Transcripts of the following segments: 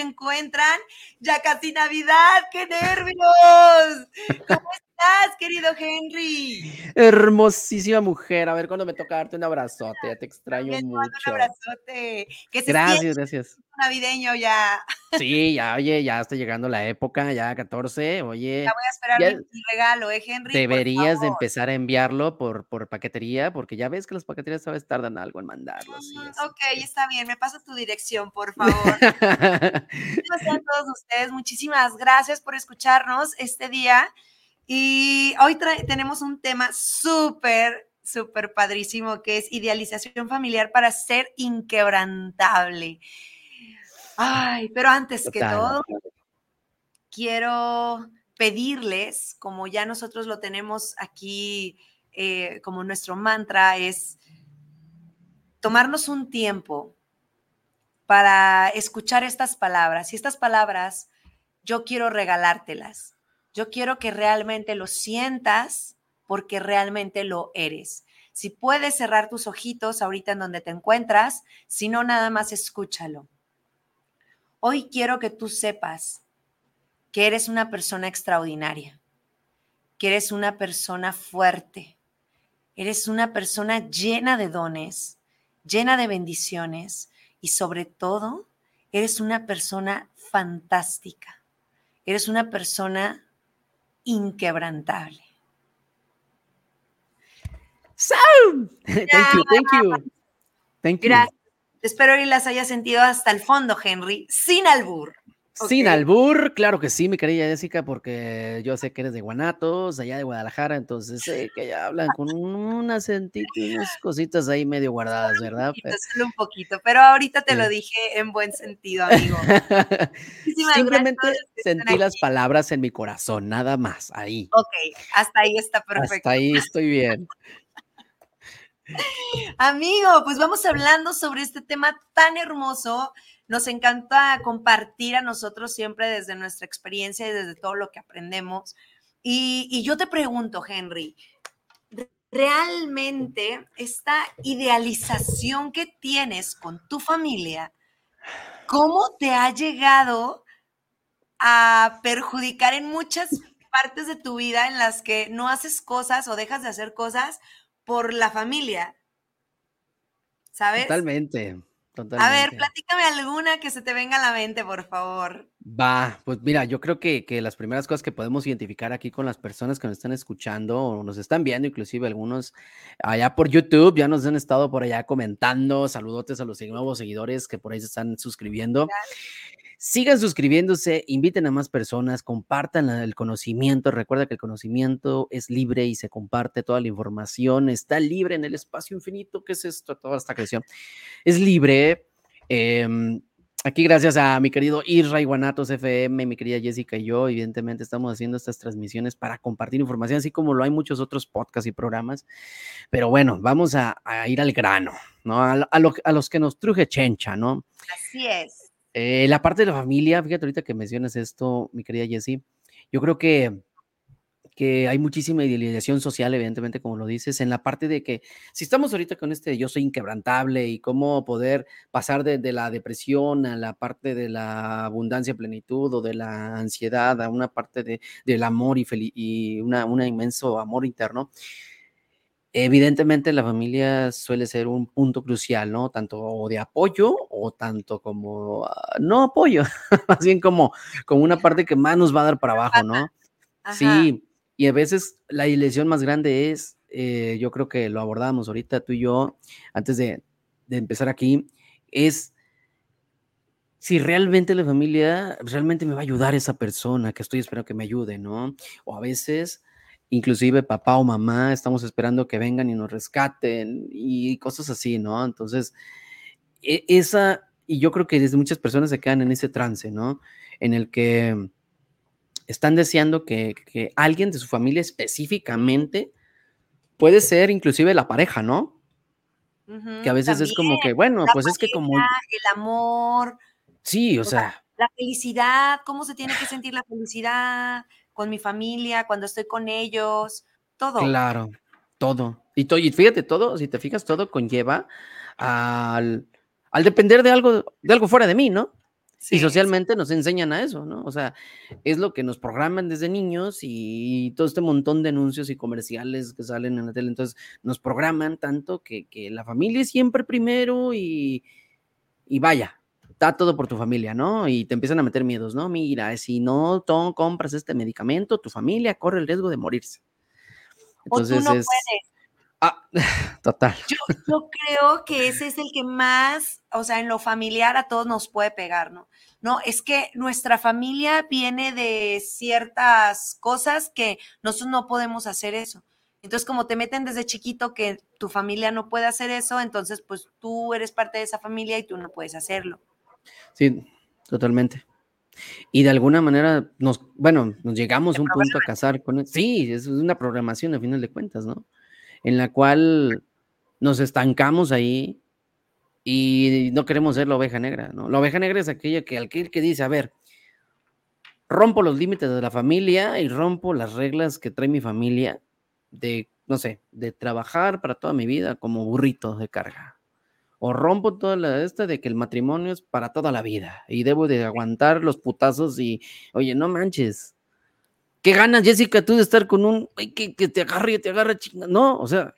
encuentran? Ya casi Navidad, qué nervios. ¿Cómo estás, querido Henry? Hermosísima mujer, a ver cuándo me toca darte un abrazote, ya te extraño También mucho. Un abrazote. Que se Gracias, gracias. navideño ya. Sí, ya, oye, ya está llegando la época, ya 14, oye, Ya voy a esperar ya mi, regalo, ¿eh, Henry? Deberías de empezar a enviarlo por, por paquetería, porque ya ves que las paqueterías a veces tardan algo en mandarlos. y Mm. Ok, está bien, me pasa tu dirección, por favor. Días a todos ustedes. Muchísimas gracias por escucharnos este día. Y hoy tenemos un tema súper, súper padrísimo que es idealización familiar para ser inquebrantable. Ay, pero antes que todo, quiero pedirles, como ya nosotros lo tenemos aquí eh, como nuestro mantra, es tomarnos un tiempo para escuchar estas palabras. Y estas palabras yo quiero regalártelas. Yo quiero que realmente lo sientas porque realmente lo eres. Si puedes cerrar tus ojitos ahorita en donde te encuentras, si no, nada más escúchalo. Hoy quiero que tú sepas que eres una persona extraordinaria, que eres una persona fuerte, eres una persona llena de dones, llena de bendiciones y sobre todo, eres una persona fantástica. Eres una persona inquebrantable. Thank you, thank you. Thank you. Gracias. Espero que las hayas sentido hasta el fondo, Henry, sin albur. Sin albur, claro que sí, mi querida Jessica, porque yo sé que eres de Guanatos, allá de Guadalajara, entonces sé que ya hablan con un acentito y unas cositas ahí medio guardadas, ¿verdad? poquito, solo un poquito, pero ahorita te lo dije en buen sentido, amigo. Simplemente sentí las palabras en mi corazón, nada más, ahí. Ok, hasta ahí está perfecto. Hasta ahí estoy bien. Amigo, pues vamos hablando sobre este tema tan hermoso. Nos encanta compartir a nosotros siempre desde nuestra experiencia y desde todo lo que aprendemos. Y, yo te pregunto, Henry, ¿realmente esta idealización que tienes con tu familia, cómo te ha llegado a perjudicar en muchas partes de tu vida en las que no haces cosas o dejas de hacer cosas por la familia? ¿Sabes? Totalmente, A ver, platícame alguna que se te venga a la mente, por favor. Va, pues mira, yo creo que, que las primeras cosas que podemos identificar aquí con las personas que nos están escuchando o nos están viendo, inclusive algunos allá por YouTube, ya nos han estado por allá comentando, saludotes a los nuevos seguidores que por ahí se están suscribiendo. Sigan suscribiéndose, inviten a más personas, compartan el conocimiento. Recuerda que el conocimiento es libre y se comparte toda la información. Está libre en el espacio infinito. ¿Qué es esto? Toda esta creación es libre. em, aquí, gracias a mi querido Isra Iguanatos FM, mi querida Jessica y yo, evidentemente estamos haciendo estas transmisiones para compartir información, así como lo hay muchos otros podcasts y programas. Pero bueno, vamos a, ir al grano, ¿no? A, a los que nos truje chencha, ¿no? Así es. Eh, la parte de la familia, fíjate ahorita que mencionas esto, mi querida Jessie, yo creo que, que hay muchísima idealización social, evidentemente, como lo dices, en la parte de que si estamos ahorita con este yo soy inquebrantable y cómo poder pasar de, de la depresión a la parte de la abundancia, plenitud o de la ansiedad a una parte de, del amor y, y una, un inmenso amor interno, Evidentemente la familia suele ser un punto crucial, ¿no? Tanto de apoyo o tanto como ah, no apoyo, más bien como, como una parte que más nos va a dar para abajo, ¿no? Ajá. Sí, y a veces la ilusión más grande es, eh, yo creo que lo abordábamos ahorita tú y yo, antes de, de empezar aquí, es si realmente la familia, realmente me va a ayudar esa persona que estoy esperando que me ayude, ¿no? O a veces, inclusive papá o mamá, estamos esperando que vengan y nos rescaten y cosas así, ¿no? Entonces, e, esa, y yo creo que desde muchas personas se quedan en ese trance, ¿no? En el que están deseando que, que alguien de su familia específicamente, puede ser inclusive la pareja, ¿no? que a veces es como que, bueno, pues es que como... El amor, Sí, o sea. La felicidad, cómo se tiene que sentir la felicidad con mi familia, cuando estoy con ellos, todo. Claro, todo. Y, y fíjate, todo, si te fijas, todo conlleva al, al depender de algo, de algo fuera de mí, ¿no? y socialmente nos enseñan a eso, ¿no? O sea, es lo que nos programan desde niños y todo este montón de anuncios y comerciales que salen en la tele, entonces nos programan tanto que, que la familia es siempre primero y, y vaya, da todo por tu familia, ¿no? Y te empiezan a meter miedos, ¿no? Mira, si no compras este medicamento, tu familia corre el riesgo de morirse. Entonces o tú no es... Puedes. Ah, total. Yo, yo, creo que ese es el que más, o sea, en lo familiar a todos nos puede pegar, ¿no? No, es que nuestra familia viene de ciertas cosas que nosotros no podemos hacer eso. Entonces, como te meten desde chiquito que tu familia no puede hacer eso, entonces, pues tú eres parte de esa familia y tú no puedes hacerlo. Sí, totalmente. Y de alguna manera nos, bueno, nos llegamos a un punto a casar con Sí, es una programación a final de cuentas, ¿no? En la cual nos estancamos ahí y no queremos ser la oveja negra, ¿no? La oveja negra es aquella que aquel que dice, a ver, rompo los límites de la familia y rompo las reglas que trae mi familia de, no sé, de trabajar para toda mi vida como burrito de carga o rompo toda la esta de que el matrimonio es para toda la vida y debo de aguantar los putazos y, oye, no manches. ¿Qué ganas, Jessica, tú de estar con un que, que te agarre y te agarre chinga? No, o sea.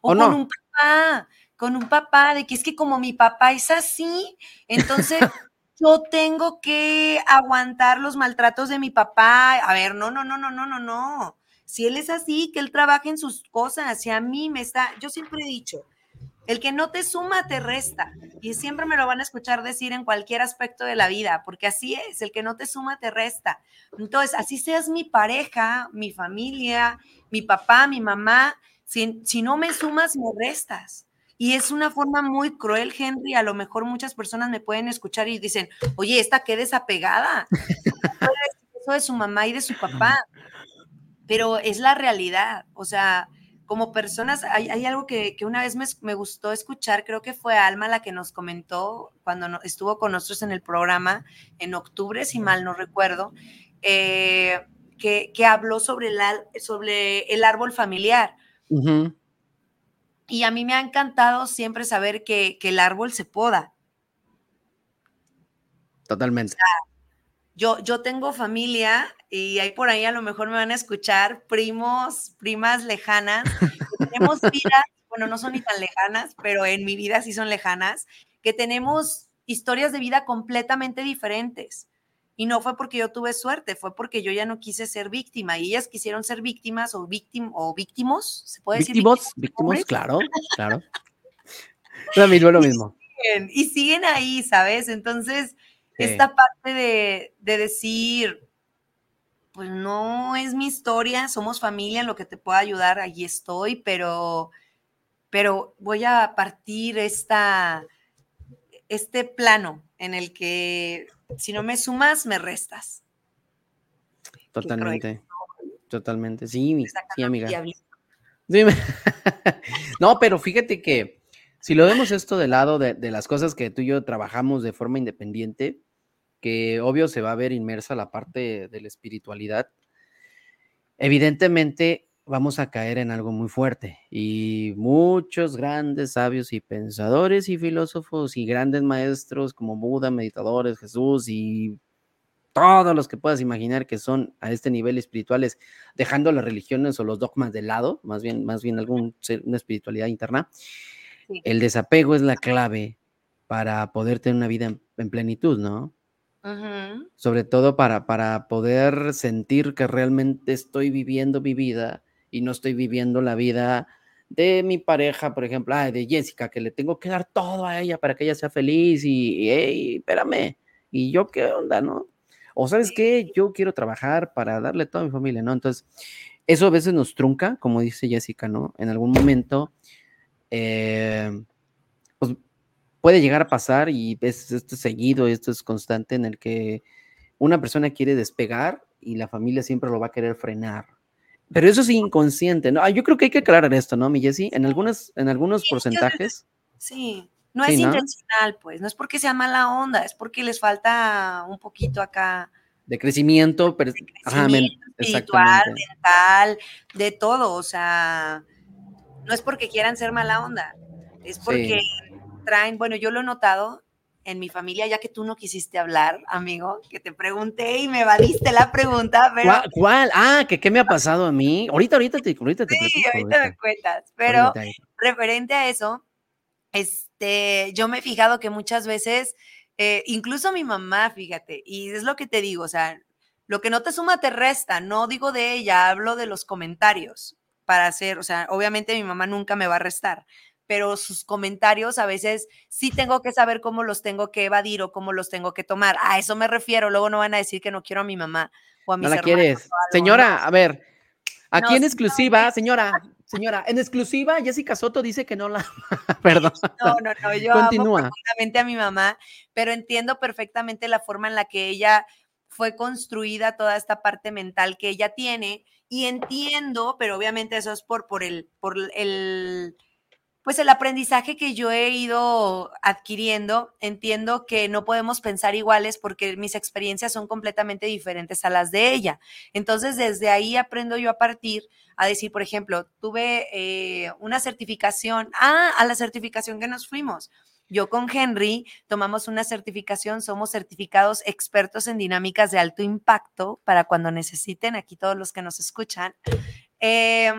O, con un papá, con un papá, de que es que como mi papá es así, entonces yo tengo que aguantar los maltratos de mi papá. A ver, no, no, no, no, no, no, no. Si él es así, que él trabaje en sus cosas. Si a mí me está, yo siempre he dicho, el que no te suma te resta. Y siempre me lo van a escuchar decir en cualquier aspecto de la vida, porque así es, el que no te suma te resta. Entonces, así seas mi pareja, mi familia, mi papá, mi mamá, si, si no me sumas, me restas. Y es una forma muy cruel, Henry. A lo mejor muchas personas me pueden escuchar y dicen, oye, esta qué desapegada. Eso de su mamá y de su papá. Pero es la realidad. O sea, como personas, hay, algo que, una vez me, gustó escuchar, creo que fue Alma la que nos comentó cuando estuvo con nosotros en el programa en octubre, si mal no recuerdo, eh, que, habló sobre el, sobre el árbol familiar. Y a mí me ha encantado siempre saber que, el árbol se poda. Totalmente. Yo, yo tengo familia y ahí por ahí a lo mejor me van a escuchar primos, primas lejanas. tenemos vidas, bueno, no son ni tan lejanas, pero en mi vida sí son lejanas, que tenemos historias de vida completamente diferentes. Y no fue porque yo tuve suerte, fue porque yo ya no quise ser víctima y ellas quisieron ser víctimas o, víctim, o víctimos, ¿se puede decir? Víctimos, víctimos, claro, claro. Lo mismo, lo mismo. Y siguen, ahí, ¿sabes? Entonces, esta parte de, de decir, pues no es mi historia, somos familia, en lo que te pueda ayudar, allí estoy, pero, pero voy a partir esta, este plano en el que si no me sumas, me restas. Totalmente, totalmente, sí, sí amiga. no, pero fíjate que si lo vemos esto del lado de, de las cosas que tú y yo trabajamos de forma independiente, que obvio se va a ver inmersa la parte de la espiritualidad, evidentemente vamos a caer en algo muy fuerte y muchos grandes sabios y pensadores y filósofos y grandes maestros como Buda, meditadores, Jesús y todos los que puedas imaginar que son a este nivel espirituales, dejando las religiones o los dogmas de lado, más bien, más bien algún, una espiritualidad interna, el desapego es la clave para poder tener una vida en plenitud, ¿no? Sobre todo para, para poder sentir que realmente estoy viviendo mi vida y no estoy viviendo la vida de mi pareja, por ejemplo, ah, de Jessica, que le tengo que dar todo a ella para que ella sea feliz y, hey, espérame, ¿y yo qué onda, no? O sabes qué, yo quiero trabajar para darle a toda mi familia, ¿no? Entonces, eso a veces nos trunca, como dice Jessica, ¿no? En algún momento, eh, puede llegar a pasar y es, esto es seguido, esto es constante en el que una persona quiere despegar y la familia siempre lo va a querer frenar. Pero eso es inconsciente, ¿no? Ah, yo creo que hay que aclarar esto, ¿no, mi Jessie? En, algunas, en algunos porcentajes. Sí, no es intencional, pues, no es porque sea mala onda, es porque les falta un poquito acá. De crecimiento, pero, espiritual, mental, de todo, o sea, no es porque quieran ser mala onda, es porque traen, bueno, yo lo he notado en mi familia, ya que tú no quisiste hablar, amigo, que te pregunté y me evadiste la pregunta, pero... ¿Cuál? Ah, que qué me ha pasado a mí. Ahorita, ahorita te, ahorita te Sí, ahorita, me cuentas, pero referente a eso, este, yo me he fijado que muchas veces, eh, incluso mi mamá, fíjate, y es lo que te digo, o sea, lo que no te suma te resta, no digo de ella, hablo de los comentarios para hacer, o sea, obviamente mi mamá nunca me va a restar, pero sus comentarios a veces sí tengo que saber cómo los tengo que evadir o cómo los tengo que tomar. A eso me refiero. Luego no van a decir que no quiero a mi mamá o a mis No la quieres. Señora, a ver, aquí en exclusiva, señora, señora, en exclusiva, Jessica Soto dice que no la. Perdón. No, no, no. Yo Continúa. amo profundamente a mi mamá, pero entiendo perfectamente la forma en la que ella fue construida toda esta parte mental que ella tiene y entiendo, pero obviamente eso es por, por el, por el pues el aprendizaje que yo he ido adquiriendo, entiendo que no podemos pensar iguales porque mis experiencias son completamente diferentes a las de ella. Entonces, desde ahí aprendo yo a partir a decir, por ejemplo, tuve eh, una certificación, ah, a la certificación que nos fuimos. Yo con Henry tomamos una certificación, somos certificados expertos en dinámicas de alto impacto para cuando necesiten, aquí todos los que nos escuchan. Eh,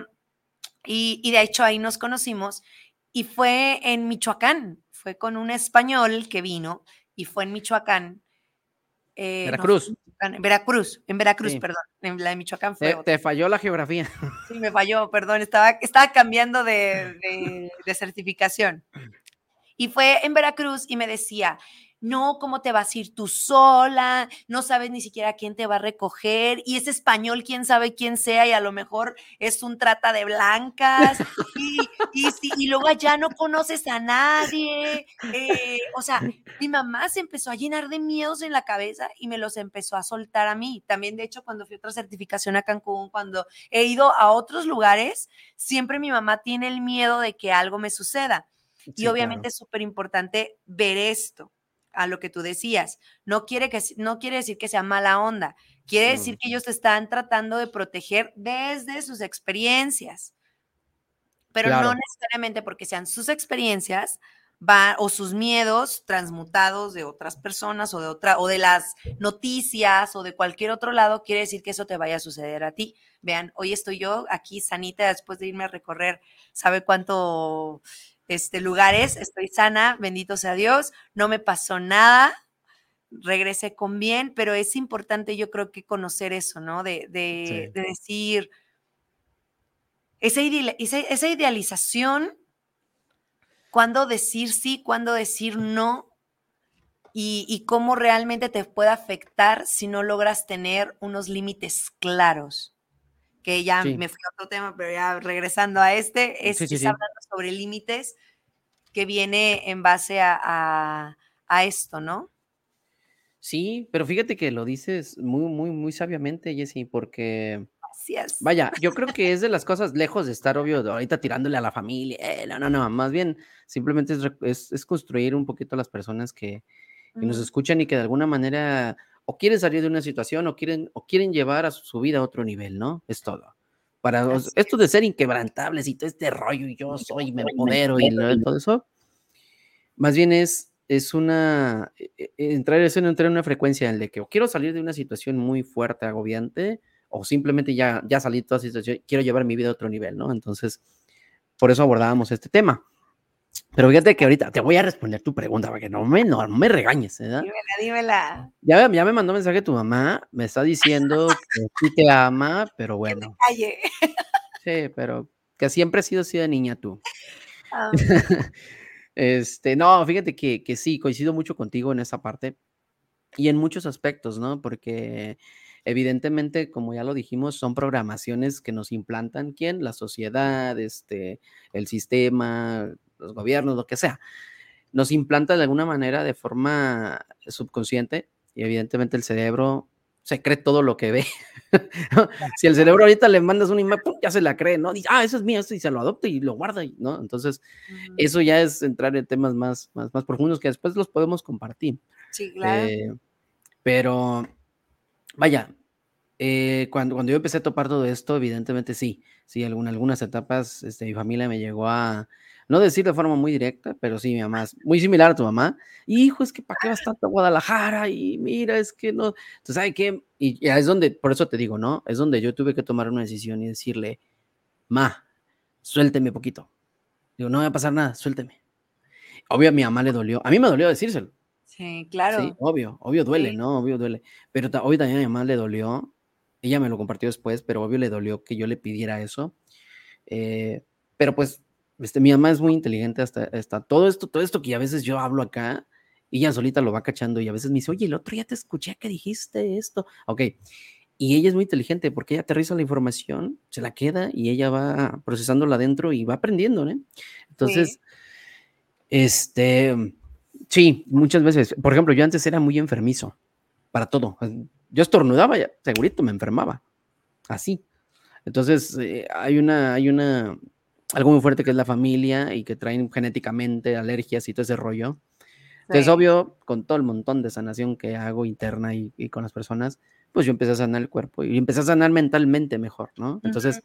y, y de hecho ahí nos conocimos y fue en Michoacán, fue con un español que vino y fue en Michoacán. Eh, Veracruz. en Veracruz, en Veracruz, perdón. En la de Michoacán fue. Te, falló la geografía. Sí, me falló, perdón. Estaba, estaba cambiando de, de certificación. Y fue en Veracruz y me decía, no, ¿cómo te vas a ir tú sola? No sabes ni siquiera quién te va a recoger. Y es español, quién sabe quién sea, y a lo mejor es un trata de blancas. Y, y, luego ya no conoces a nadie. Eh, o sea, mi mamá se empezó a llenar de miedos en la cabeza y me los empezó a soltar a mí. También, de hecho, cuando fui a otra certificación a Cancún, cuando he ido a otros lugares, siempre mi mamá tiene el miedo de que algo me suceda. y obviamente es súper importante ver esto a lo que tú decías. No quiere, que, no quiere decir que sea mala onda, quiere decir que ellos te están tratando de proteger desde sus experiencias. Pero no necesariamente porque sean sus experiencias va, o sus miedos transmutados de otras personas o de otra o de las noticias o de cualquier otro lado quiere decir que eso te vaya a suceder a ti. Vean, hoy estoy yo aquí sanita después de irme a recorrer, ¿sabe cuánto este, lugares, estoy sana, bendito sea Dios, no me pasó nada, regresé con bien, pero es importante yo creo que conocer eso, ¿no? De, decir, esa, esa, idealización, cuándo decir sí, cuándo decir no, y, y, cómo realmente te puede afectar si no logras tener unos límites claros que ya me fui a otro tema, pero ya regresando a este, es, hablando sobre límites que viene en base a, esto, ¿no? Sí, pero fíjate que lo dices muy, muy, muy sabiamente, Jessy, porque... Gracias. Vaya, yo creo que es de las cosas lejos de estar, obvio, ahorita tirándole a la familia. Eh, no, no, no, más bien simplemente es, construir un poquito a las personas que, nos escuchan y que de alguna manera o quieren salir de una situación o quieren, o quieren llevar a su, vida a otro nivel, ¿no? Es todo. Para esto de ser inquebrantables y todo este rollo y yo soy, me empodero y todo eso, más bien es, es una, e, e, entrar, es entrar en una frecuencia en la que o quiero salir de una situación muy fuerte, agobiante, o simplemente ya, ya salí de toda situación, quiero llevar mi vida a otro nivel, ¿no? Entonces, por eso abordábamos este tema. Pero fíjate que ahorita te voy a responder tu pregunta para que no me, no, me regañes, ¿verdad? Dímela, dímela. Ya, ya me mandó mensaje tu mamá, me está diciendo que sí te ama, pero bueno. Que Sí, pero que siempre has sido así de niña tú. este, no, fíjate que, que sí, coincido mucho contigo en esa parte y en muchos aspectos, ¿no? Porque evidentemente, como ya lo dijimos, son programaciones que nos implantan, ¿quién? La sociedad, este, el sistema, los gobiernos, lo que sea. Nos implanta de alguna manera de forma subconsciente y evidentemente el cerebro se cree todo lo que ve. si el cerebro ahorita le mandas una imagen, ya se la cree, ¿no? Dice, ah, eso es mío, esto y se lo adopta y lo guarda, ¿no? Entonces, eso ya es entrar en temas más, más, más profundos que después los podemos compartir. Sí, claro. Eh, pero, vaya, eh, cuando, cuando yo empecé a topar todo esto, evidentemente sí, sí, en algunas etapas este, mi familia me llegó a, no decir de forma muy directa, pero sí, mi mamá es muy similar a tu mamá. Hijo, es que ¿para qué vas tanto a Guadalajara? Y mira, es que no. Entonces, ¿sabes qué? Y ya es donde, por eso te digo, ¿no? Es donde yo tuve que tomar una decisión y decirle, ma, suélteme poquito. Digo, no va a pasar nada, suélteme. Obvio, a mi mamá le dolió. A mí me dolió decírselo. Sí, claro. Sí, obvio, obvio duele, ¿no? Obvio duele. Pero obvio también a mi mamá le dolió. Ella me lo compartió después, pero obvio le dolió que yo le pidiera eso. Eh, pero pues este, mi mamá es muy inteligente hasta, hasta todo esto, todo esto que a veces yo hablo acá, y ella solita lo va cachando y a veces me dice, oye, el otro ya te escuché que dijiste esto. Ok. Y ella es muy inteligente porque ella aterriza la información, se la queda y ella va procesándola adentro y va aprendiendo, ¿no? Entonces, este, sí, muchas veces. Por ejemplo, yo antes era muy enfermizo para todo. Yo estornudaba, ya, segurito me enfermaba. Así. Entonces, eh, hay una, hay una, algo muy fuerte que es la familia y que traen genéticamente alergias y todo ese rollo. Entonces, obvio, con todo el montón de sanación que hago interna y, con las personas, pues yo empecé a sanar el cuerpo y empecé a sanar mentalmente mejor, ¿no? Entonces,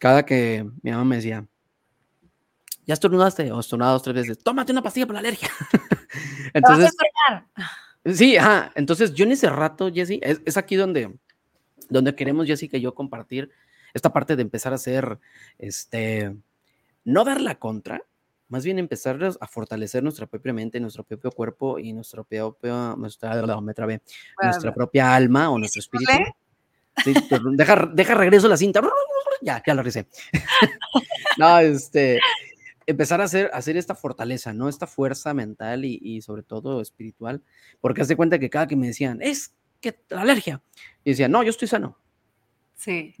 cada que mi mamá me decía, ya estornudaste o estornudado dos, tres veces, tómate una pastilla por la alergia. Entonces, sí, ajá. Entonces, yo en ese rato, Jessy, es, es aquí donde, donde queremos Jessica y yo compartir esta parte de empezar a hacer, este, no dar la contra, más bien empezar a fortalecer nuestra propia mente, nuestro propio cuerpo y nuestro propio, nuestra, me nuestra propia alma o nuestro espíritu. Sí, deja, deja regreso la cinta. Ya, ya lo recé. no, este, empezar a hacer, hacer esta fortaleza, ¿no? Esta fuerza mental y, y sobre todo espiritual, porque hace cuenta que cada que me decían, es que la alergia, y decía, no, yo estoy sano. Sí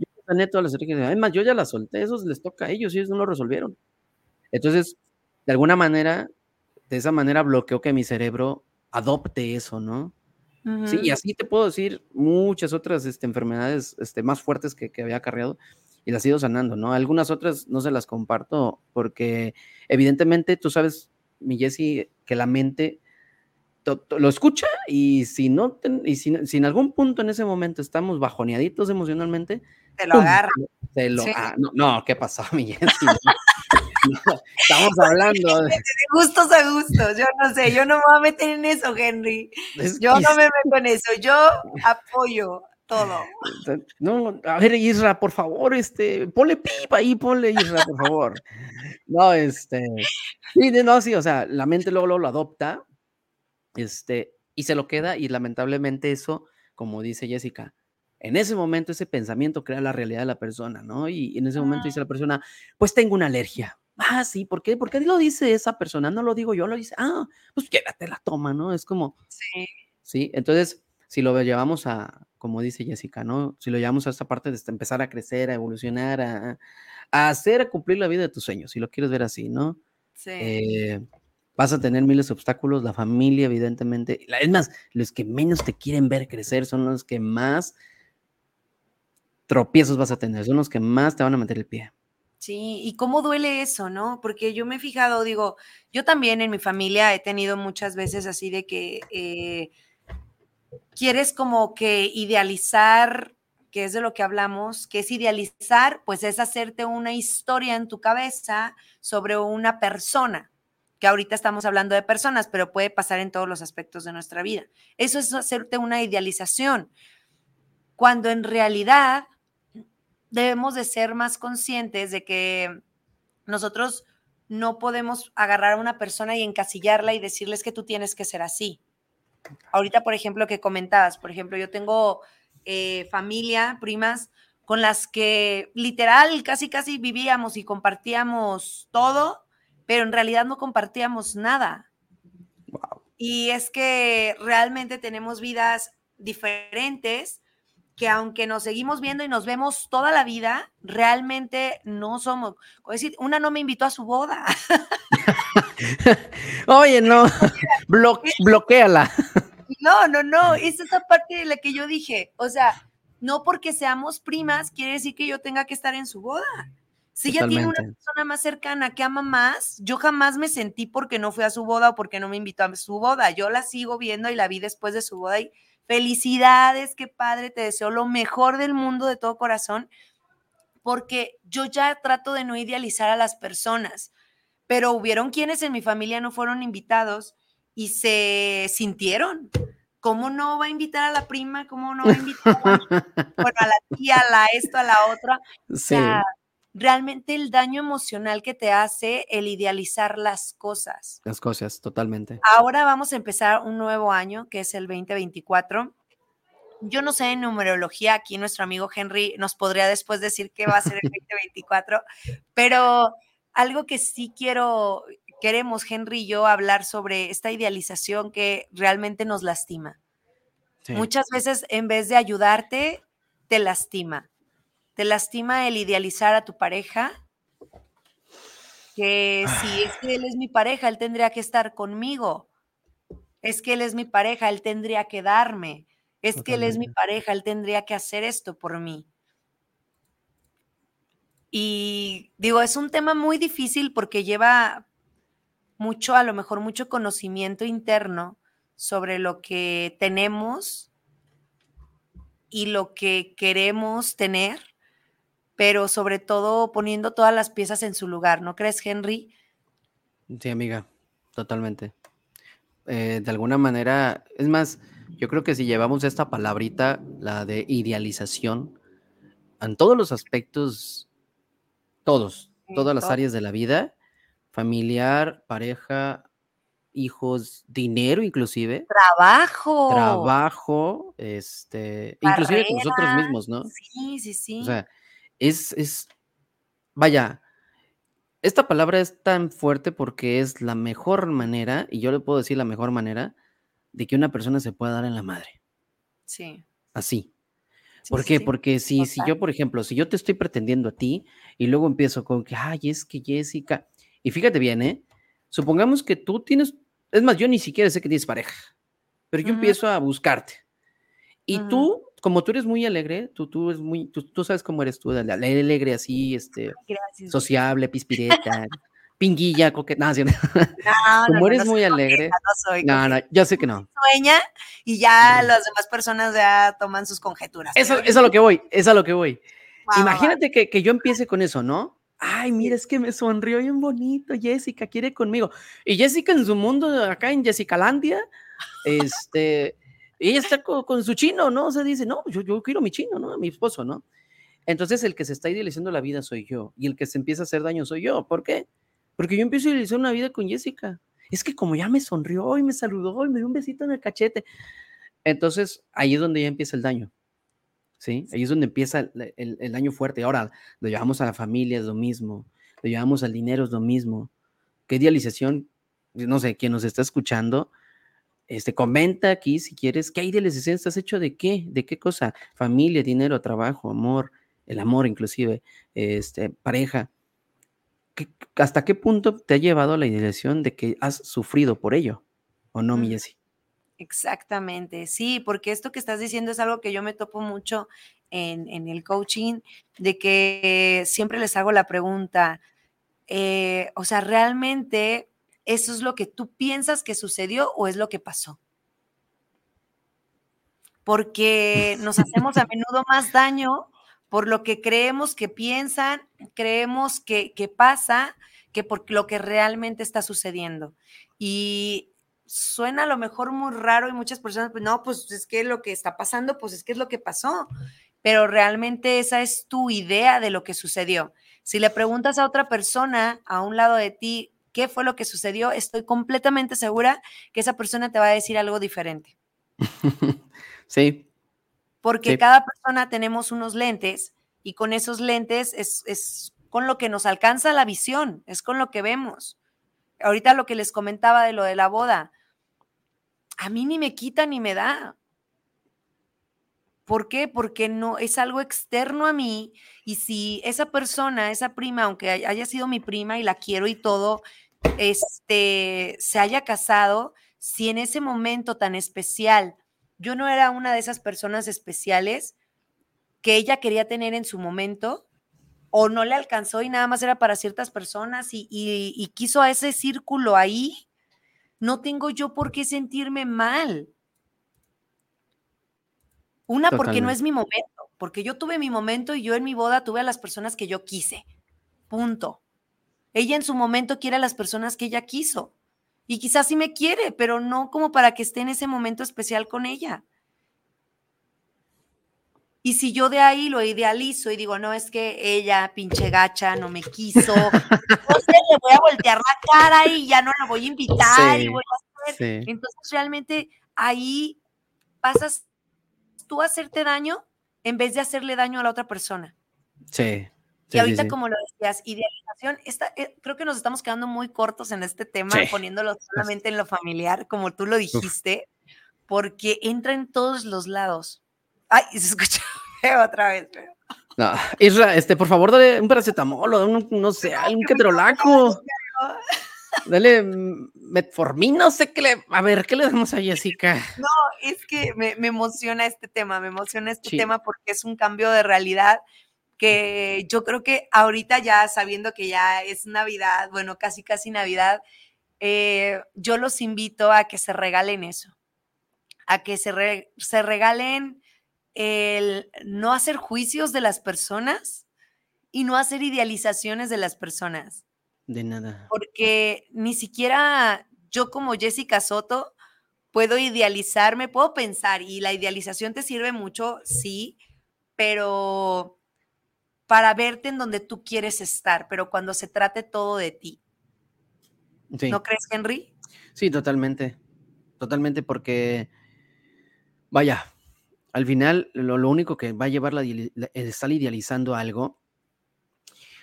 todas las Además, yo ya las solté, esos les toca a ellos y ellos no lo resolvieron. Entonces, de alguna manera, de esa manera bloqueó que mi cerebro adopte eso, ¿no? Sí, y así te puedo decir muchas otras este, enfermedades este, más fuertes que, que había acarreado y las he ido sanando, ¿no? Algunas otras no se las comparto porque evidentemente tú sabes, mi Jesse, que la mente lo escucha y si no, y si, en algún punto en ese momento estamos bajoneaditos emocionalmente, te lo agarra. lo, ah, no, ¿qué pasó, mi estamos hablando de... gustos a gustos, yo no sé, yo no me voy a meter en eso, Henry. yo no me meto en eso, yo apoyo todo. No, a ver, Isra, por favor, este, ponle pipa ahí, ponle Isra, por favor. No, este, sí, no, sí, o sea, la mente luego, luego lo adopta, este, y se lo queda, y lamentablemente eso, como dice Jessica, en ese momento ese pensamiento crea la realidad de la persona, ¿no? Y, en ese momento dice la persona, pues tengo una alergia. Ah, sí, ¿por qué? ¿Por qué lo dice esa persona? No lo digo yo, lo dice, ah, pues quédate la toma, ¿no? Es como, sí. Sí, entonces, si lo llevamos a, como dice Jessica, ¿no? Si lo llevamos a esta parte de empezar a crecer, a evolucionar, a, a hacer, a cumplir la vida de tus sueños, si lo quieres ver así, ¿no? Sí. Eh, vas a tener miles de obstáculos, la familia, evidentemente. Es más, los que menos te quieren ver crecer son los que más tropiezos vas a tener, son los que más te van a meter el pie. Sí, y cómo duele eso, ¿no? Porque yo me he fijado, digo, yo también en mi familia he tenido muchas veces así de que eh, quieres como que idealizar, que es de lo que hablamos, que es idealizar, pues es hacerte una historia en tu cabeza sobre una persona, que ahorita estamos hablando de personas, pero puede pasar en todos los aspectos de nuestra vida. Eso es hacerte una idealización, cuando en realidad debemos de ser más conscientes de que nosotros no podemos agarrar a una persona y encasillarla y decirles que tú tienes que ser así. Ahorita, por ejemplo, que comentabas, por ejemplo, yo tengo eh, familia, primas con las que literal casi casi vivíamos y compartíamos todo, pero en realidad no compartíamos nada. Y es que realmente tenemos vidas diferentes que aunque nos seguimos viendo y nos vemos toda la vida, realmente no somos. Es decir, una no me invitó a su boda. Oye, no, bloqueala. No, no, no, es esa parte de la que yo dije, o sea, no porque seamos primas quiere decir que yo tenga que estar en su boda. Si ella tiene una persona más cercana que ama más, yo jamás me sentí porque no fui a su boda o porque no me invitó a su boda. Yo la sigo viendo y la vi después de su boda y felicidades, qué padre, te deseo lo mejor del mundo de todo corazón, porque yo ya trato de no idealizar a las personas, pero hubieron quienes en mi familia no fueron invitados y se sintieron. ¿Cómo no va a invitar a la prima? ¿Cómo no va a invitar a, a la tía, a la esto, a la otra? Sí realmente el daño emocional que te hace el idealizar las cosas. Las cosas, totalmente. Ahora vamos a empezar un nuevo año, que es el 2024. Yo no sé en numerología, aquí nuestro amigo Henry nos podría después decir qué va a ser el 2024, pero algo que sí quiero, queremos Henry y yo hablar sobre esta idealización que realmente nos lastima. Muchas veces en vez de ayudarte, te lastima te lastima el idealizar a tu pareja, que si es que él es mi pareja, él tendría que estar conmigo. Es que él es mi pareja, él tendría que darme. Es que él es mi pareja, él tendría que hacer esto por mí. Y digo, es un tema muy difícil porque lleva mucho, a lo mejor mucho conocimiento interno sobre lo que tenemos y lo que queremos tener pero sobre todo poniendo todas las piezas en su lugar, ¿no crees, Henry? Sí, amiga, totalmente. Eh, de alguna manera, es más, yo creo que si llevamos esta palabrita, la de idealización, en todos los aspectos, todos, todas las áreas de la vida, familiar, pareja, hijos, dinero inclusive. Trabajo. Trabajo, este, inclusive nosotros mismos, ¿no? Sí, sí, sí. O sea, es, es, vaya, esta palabra es tan fuerte porque es la mejor manera, y yo le puedo decir la mejor manera, de que una persona se pueda dar en la madre. Sí. Así. ¿Por qué? Porque si, si yo, por ejemplo, si yo te estoy pretendiendo a ti y luego empiezo con que, ay, es que Jessica, y fíjate bien, ¿eh? Supongamos que tú tienes, es más, yo ni siquiera sé que tienes pareja, pero yo empiezo a buscarte. Y tú como tú eres muy alegre, tú, tú, eres muy, tú, sabes cómo eres tú, alegre así, este, sociable, pispireta, pinguilla, coqueta, no, como eres muy alegre, no, soy no, no, yo sé que no. Sueña y ya las demás personas ya toman sus conjeturas. Eso, es a lo que voy, es a lo que voy. Imagínate que, que yo empiece con eso, ¿no? Ay, mira, es que me sonrió bien bonito, Jessica quiere conmigo. Y Jessica en su mundo, acá en Jessicalandia, este, y ella está con, su chino, ¿no? O sea, dice, no, yo, quiero mi chino, ¿no? Mi esposo, ¿no? Entonces el que se está idealizando la vida soy yo y el que se empieza a hacer daño soy yo. ¿Por qué? Porque yo empiezo a idealizar una vida con Jessica. Es que como ya me sonrió y me saludó y me dio un besito en el cachete. Entonces ahí es donde ya empieza el daño. ¿Sí? Ahí es donde empieza el, el daño fuerte. Ahora lo llevamos a la familia, es lo mismo. Lo llevamos al dinero, es lo mismo. ¿Qué idealización? No sé, quien nos está escuchando, este, comenta aquí si quieres, ¿qué idealización estás hecho de qué? ¿De qué cosa? Familia, dinero, trabajo, amor, el amor inclusive, este, pareja. ¿Hasta qué punto te ha llevado a la idealización de que has sufrido por ello? ¿O no, mi Exactamente, sí, porque esto que estás diciendo es algo que yo me topo mucho en, el coaching, de que siempre les hago la pregunta, eh, o sea, realmente ¿Eso es lo que tú piensas que sucedió o es lo que pasó? Porque nos hacemos a menudo más daño por lo que creemos que piensan, creemos que, pasa, que por lo que realmente está sucediendo. Y suena a lo mejor muy raro y muchas personas, pues no, pues es que lo que está pasando, pues es que es lo que pasó. Pero realmente esa es tu idea de lo que sucedió. Si le preguntas a otra persona a un lado de ti, qué fue lo que sucedió, estoy completamente segura que esa persona te va a decir algo diferente. Sí. Porque cada persona tenemos unos lentes y con esos lentes es, es con lo que nos alcanza la visión, es con lo que vemos. Ahorita lo que les comentaba de lo de la boda, a mí ni me quita ni me da. ¿Por qué? Porque no es algo externo a mí y si esa persona, esa prima, aunque haya sido mi prima y la quiero y todo, este, se haya casado, si en ese momento tan especial yo no era una de esas personas especiales que ella quería tener en su momento, o no le alcanzó y nada más era para ciertas personas y, quiso a ese círculo ahí, no tengo yo por qué sentirme mal. Una, porque no es mi momento, porque yo tuve mi momento y yo en mi boda tuve a las personas que yo quise. Punto. Ella en su momento quiere a las personas que ella quiso. Y quizás sí me quiere, pero no como para que esté en ese momento especial con ella. Y si yo de ahí lo idealizo y digo, no, es que ella, pinche gacha, no me quiso, le voy a voltear la cara y ya no la voy a invitar y voy a hacer. Entonces, realmente ahí pasas tú hacerte daño en vez de hacerle daño a la otra persona. Sí. y ahorita, como lo decías, idealización, esta, eh, creo que nos estamos quedando muy cortos en este tema, poniéndolo solamente en lo familiar, como tú lo dijiste, porque entra en todos los lados. Ay, se escucha otra vez, pero. No, Isra, este, por favor, dale un paracetamol o un, no sé, un ketrolaco. Dale metformina, no sé qué le. A ver, ¿qué le damos a Jessica? No, es que me, emociona este tema, me emociona este tema porque es un cambio de realidad que yo creo que ahorita ya sabiendo que ya es Navidad, bueno, casi casi Navidad, eh, yo los invito a que se regalen eso, a que se, se regalen el no hacer juicios de las personas y no hacer idealizaciones de las personas. De nada. Porque ni siquiera yo como Jessica Soto puedo idealizarme, puedo pensar y la idealización te sirve mucho, sí, pero para verte en donde tú quieres estar, pero cuando se trate todo de ti. ¿No crees, Henry? Sí, totalmente. Totalmente porque, vaya, al final lo, único que va a llevar la, estar idealizando algo,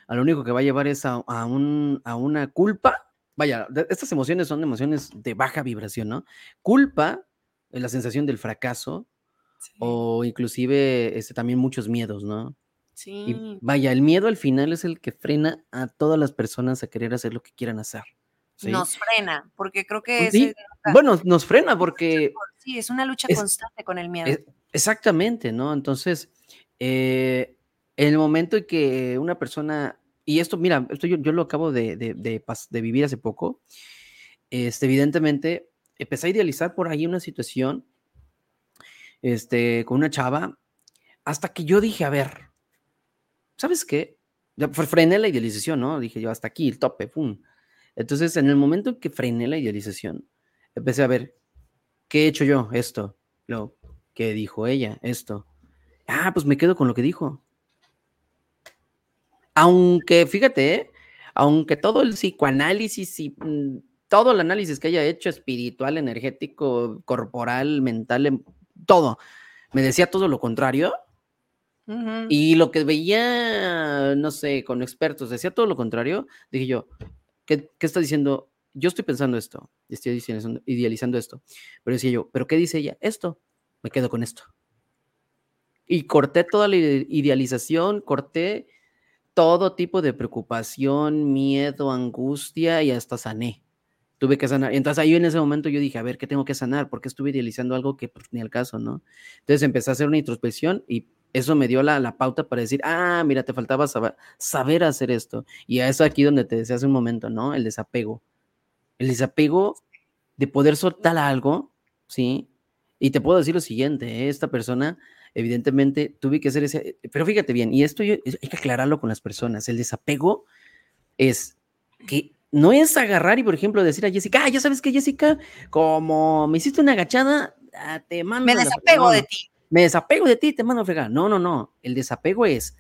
a lo único que va a llevar es a, un, a una culpa. Vaya, estas emociones son emociones de baja vibración, ¿no? Culpa, eh, la sensación del fracaso, o inclusive este, también muchos miedos, ¿no? Sí. Y vaya, el miedo al final es el que frena a todas las personas a querer hacer lo que quieran hacer. Nos frena, porque creo que... Sí. Bueno, nos frena porque... Sí, es una lucha constante con el miedo. Exactamente, ¿no? Entonces, eh, en el momento en que una persona, y esto, mira, esto yo, lo acabo de, vivir hace poco, este, evidentemente, empecé a idealizar por ahí una situación este, con una chava, hasta que yo dije, a ver, ¿sabes qué? Frené la idealización, ¿no? Dije yo, hasta aquí, el tope, pum. Entonces, en el momento en que frené la idealización, empecé a ver, ¿qué he hecho yo? Esto, lo, ¿Qué dijo ella? Esto. Ah, pues me quedo con lo que dijo. Aunque, fíjate, ¿eh? aunque todo el psicoanálisis y mm, todo el análisis que haya hecho, espiritual, energético, corporal, mental, em, todo, me decía todo lo contrario. Y lo que veía, no sé, con expertos, decía todo lo contrario. Dije yo, ¿qué, qué está diciendo? Yo estoy pensando esto, estoy idealizando esto. Pero decía yo, ¿pero qué dice ella? Esto me quedo con esto. Y corté toda la idealización, corté todo tipo de preocupación, miedo, angustia y hasta sané. Tuve que sanar. Entonces ahí en ese momento yo dije, a ver, ¿qué tengo que sanar? Porque estuve idealizando algo que pues, ni al caso, ¿no? Entonces empecé a hacer una introspección y eso me dio la, la pauta para decir, ah, mira, te faltaba saber, saber hacer esto. Y a eso aquí donde te decía hace un momento, ¿no? El desapego. El desapego de poder soltar algo, ¿sí? Y te puedo decir lo siguiente, ¿eh? esta persona, evidentemente, tuve que hacer ese, pero fíjate bien, y esto hay que aclararlo con las personas, el desapego es que no es agarrar y, por ejemplo, decir a Jessica, ah, ya sabes que Jessica, como me hiciste una agachada, ah, te mando. Me desapego de ti. Me desapego de ti, te mando a fregar. No, no, no. El desapego es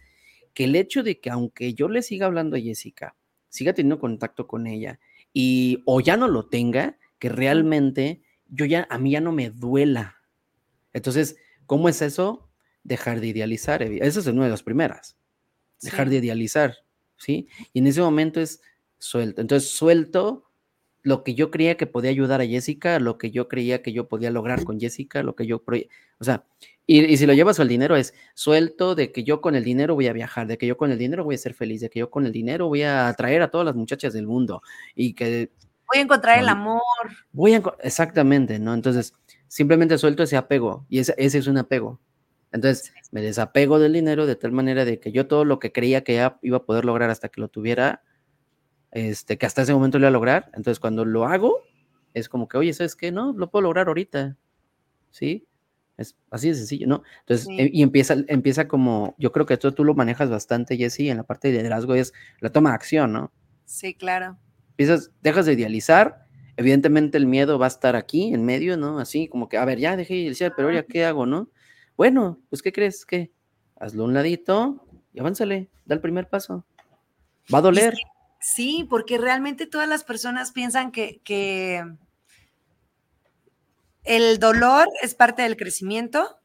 que el hecho de que aunque yo le siga hablando a Jessica, siga teniendo contacto con ella y o ya no lo tenga, que realmente yo ya, a mí ya no me duela. Entonces, ¿cómo es eso? Dejar de idealizar. Esa es una de las primeras. dejar de idealizar, ¿sí? Y en ese momento es suelto. Entonces suelto lo que yo creía que podía ayudar a Jessica, lo que yo creía que yo podía lograr con Jessica, lo que yo, o sea, y, si lo llevas al dinero es suelto de que yo con el dinero voy a viajar, de que yo con el dinero voy a ser feliz, de que yo con el dinero voy a atraer a todas las muchachas del mundo y que... Voy a encontrar el amor. Voy a, exactamente, ¿no? Entonces, simplemente suelto ese apego y ese, ese es un apego. Entonces, me desapego del dinero de tal manera de que yo todo lo que creía que ya iba a poder lograr hasta que lo tuviera, este, que hasta ese momento lo iba a lograr. Entonces, cuando lo hago, es como que, oye, ¿sabes qué? No, lo puedo lograr ahorita. ¿Sí? Es así de sencillo, ¿no? Entonces, eh, y empieza, empieza como, yo creo que esto tú lo manejas bastante, Jessy, en la parte de liderazgo es la toma de acción, ¿no? Sí, claro. Empiezas, dejas de idealizar, evidentemente el miedo va a estar aquí, en medio, ¿no? Así como que, a ver, ya dejé de idealizar, pero ahora, ¿qué hago, no? Bueno, pues, ¿qué crees? ¿Qué? Hazlo un ladito y avánzale, da el primer paso. Va a doler. Sí, porque realmente todas las personas piensan que, el dolor es parte del crecimiento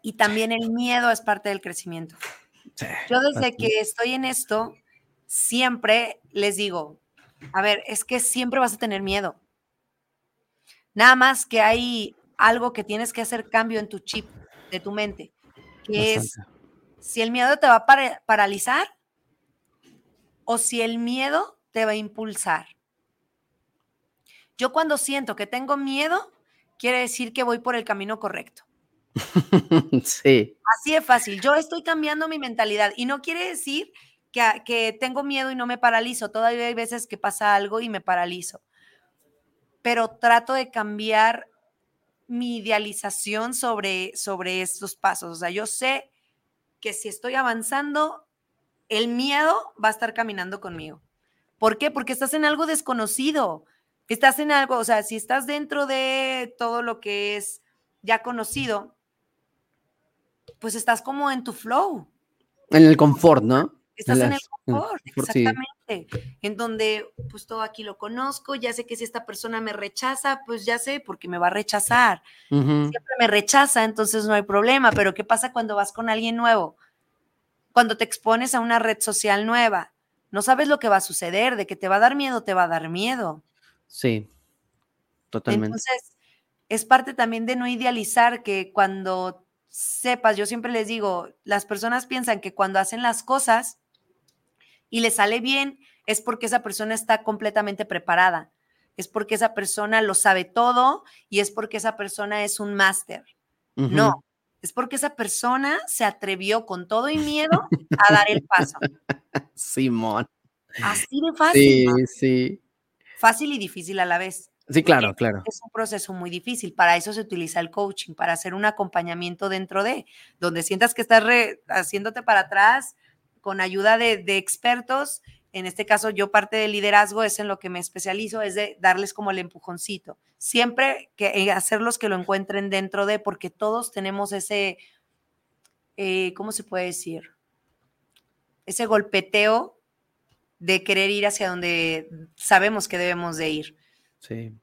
y también el miedo es parte del crecimiento. Yo desde que estoy en esto, siempre les digo, a ver, es que siempre vas a tener miedo. Nada más que hay algo que tienes que hacer cambio en tu chip, de tu mente, que es si el miedo te va a paralizar o si el miedo te va a impulsar. Yo cuando siento que tengo miedo, quiere decir que voy por el camino correcto. sí. Así de fácil. Yo estoy cambiando mi mentalidad y no quiere decir que, que, tengo miedo y no me paralizo. Todavía hay veces que pasa algo y me paralizo. Pero trato de cambiar mi idealización sobre, sobre estos pasos. O sea, yo sé que si estoy avanzando, el miedo va a estar caminando conmigo. ¿Por qué? Porque estás en algo desconocido. Estás en algo, o sea, si estás dentro de todo lo que es ya conocido, pues estás como en tu flow. En el confort, ¿no? Estás en, el confort, exactamente. En donde, pues todo aquí lo conozco, ya sé que si esta persona me rechaza, pues ya sé, porque me va a rechazar. Siempre me rechaza, entonces no hay problema. Pero ¿qué pasa cuando vas con alguien nuevo? Cuando te expones a una red social nueva, no sabes lo que va a suceder, de que te va a dar miedo, te va a dar miedo. Sí, totalmente. Entonces, es parte también de no idealizar que cuando sepas, yo siempre les digo, las personas piensan que cuando hacen las cosas y les sale bien, es porque esa persona está completamente preparada, es porque esa persona lo sabe todo y es porque esa persona es un máster. No, es porque esa persona se atrevió con todo y miedo a dar el paso. Simón. Así de fácil. Sí, sí. Fácil y difícil a la vez. Sí, claro, claro. Es un proceso muy difícil. Para eso se utiliza el coaching, para hacer un acompañamiento dentro de, donde sientas que estás haciéndote para atrás con ayuda de, expertos. En este caso, yo parte del liderazgo es en lo que me especializo, es de darles como el empujoncito. Siempre que eh, hacerlos que lo encuentren dentro de, porque todos tenemos ese, eh, ¿cómo se puede decir? Ese golpeteo de querer ir hacia donde sabemos que debemos de ir. Sí.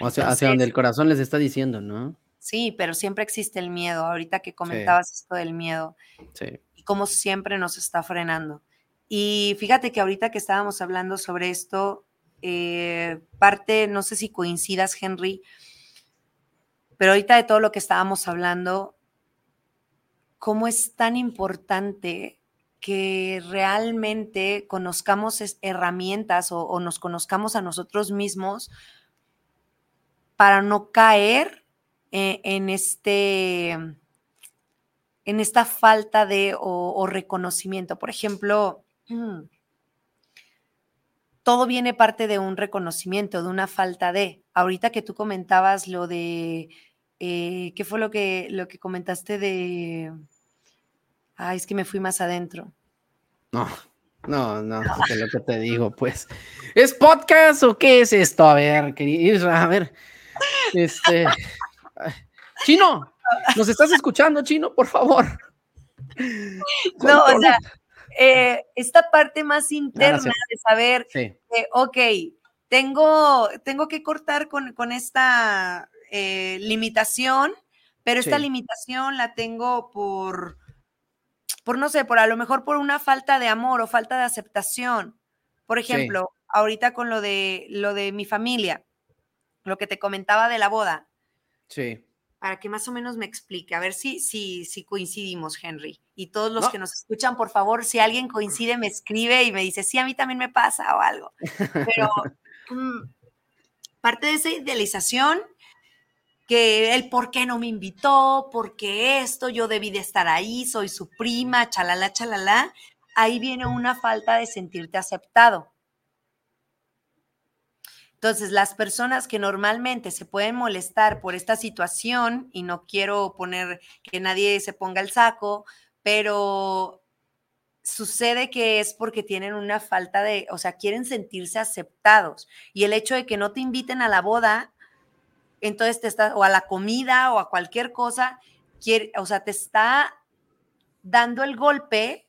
O hacia, donde el corazón les está diciendo, ¿no? Sí, pero siempre existe el miedo. Ahorita que comentabas esto del miedo. Sí. Y cómo siempre nos está frenando. Y fíjate que ahorita que estábamos hablando sobre esto, eh, parte, no sé si coincidas, Henry, pero ahorita de todo lo que estábamos hablando, cómo es tan importante que realmente conozcamos herramientas o, nos conozcamos a nosotros mismos para no caer eh, en, este, en esta falta de o, reconocimiento. Por ejemplo, todo viene parte de un reconocimiento, de una falta de. Ahorita que tú comentabas lo de, eh, ¿qué fue lo que, lo que comentaste de... Ay, es que me fui más adentro. No, no, no, es lo que te digo, pues. ¿Es podcast o qué es esto? A ver, querido, a ver. Este. Chino, ¿nos estás escuchando, Chino? Por favor. No, o sea, eh, esta parte más interna de saber, que, ok, tengo, tengo que cortar con, esta eh, limitación, pero esta limitación la tengo por, por no sé, por a lo mejor por una falta de amor o falta de aceptación. Por ejemplo, ahorita con lo de lo de mi familia, lo que te comentaba de la boda. Sí. Para que más o menos me explique, a ver si, si, si coincidimos, Henry. Y todos los que nos escuchan, por favor, si alguien coincide, me escribe y me dice, sí, a mí también me pasa o algo. Pero mm, parte de esa idealización que el por qué no me invitó, por qué esto, yo debí de estar ahí, soy su prima, chalala, chalala, ahí viene una falta de sentirte aceptado. Entonces, las personas que normalmente se pueden molestar por esta situación, y no quiero poner que nadie se ponga el saco, pero sucede que es porque tienen una falta de, o sea, quieren sentirse aceptados. Y el hecho de que no te inviten a la boda entonces te está, o a la comida o a cualquier cosa, quiere, o sea, te está dando el golpe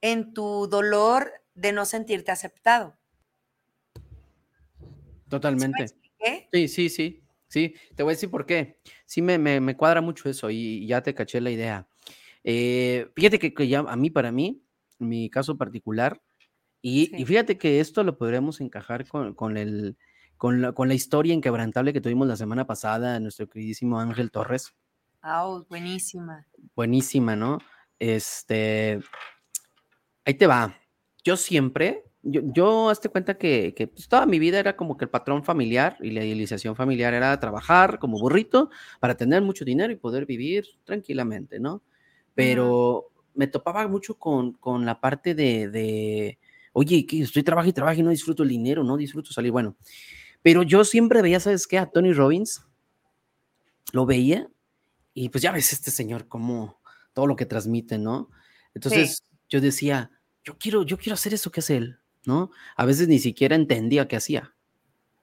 en tu dolor de no sentirte aceptado. Totalmente. ¿Sí, sí, sí, sí. Te voy a decir por qué. Sí, me, me, cuadra mucho eso y ya te caché la idea. Eh, fíjate que, ya a mí, para mí, mi caso particular, y, y, fíjate que esto lo podremos encajar con, con el, con la, historia inquebrantable que tuvimos la semana pasada, nuestro queridísimo Ángel Torres. Ah, buenísima. Buenísima, ¿no? Este, ahí te va. Yo siempre, yo, yo hazte cuenta que, que pues, toda mi vida era como que el patrón familiar y la idealización familiar era trabajar como burrito para tener mucho dinero y poder vivir tranquilamente, ¿no? Pero me topaba mucho con, con la parte de, de oye, que estoy trabajando y trabajo y no disfruto el dinero, no disfruto salir. Bueno, pero yo siempre veía, ¿sabes qué? A Tony Robbins, lo veía y pues ya ves este señor como todo lo que transmite, ¿no? Entonces yo decía, yo quiero, yo quiero hacer eso que hace él, ¿no? A veces ni siquiera entendía qué hacía.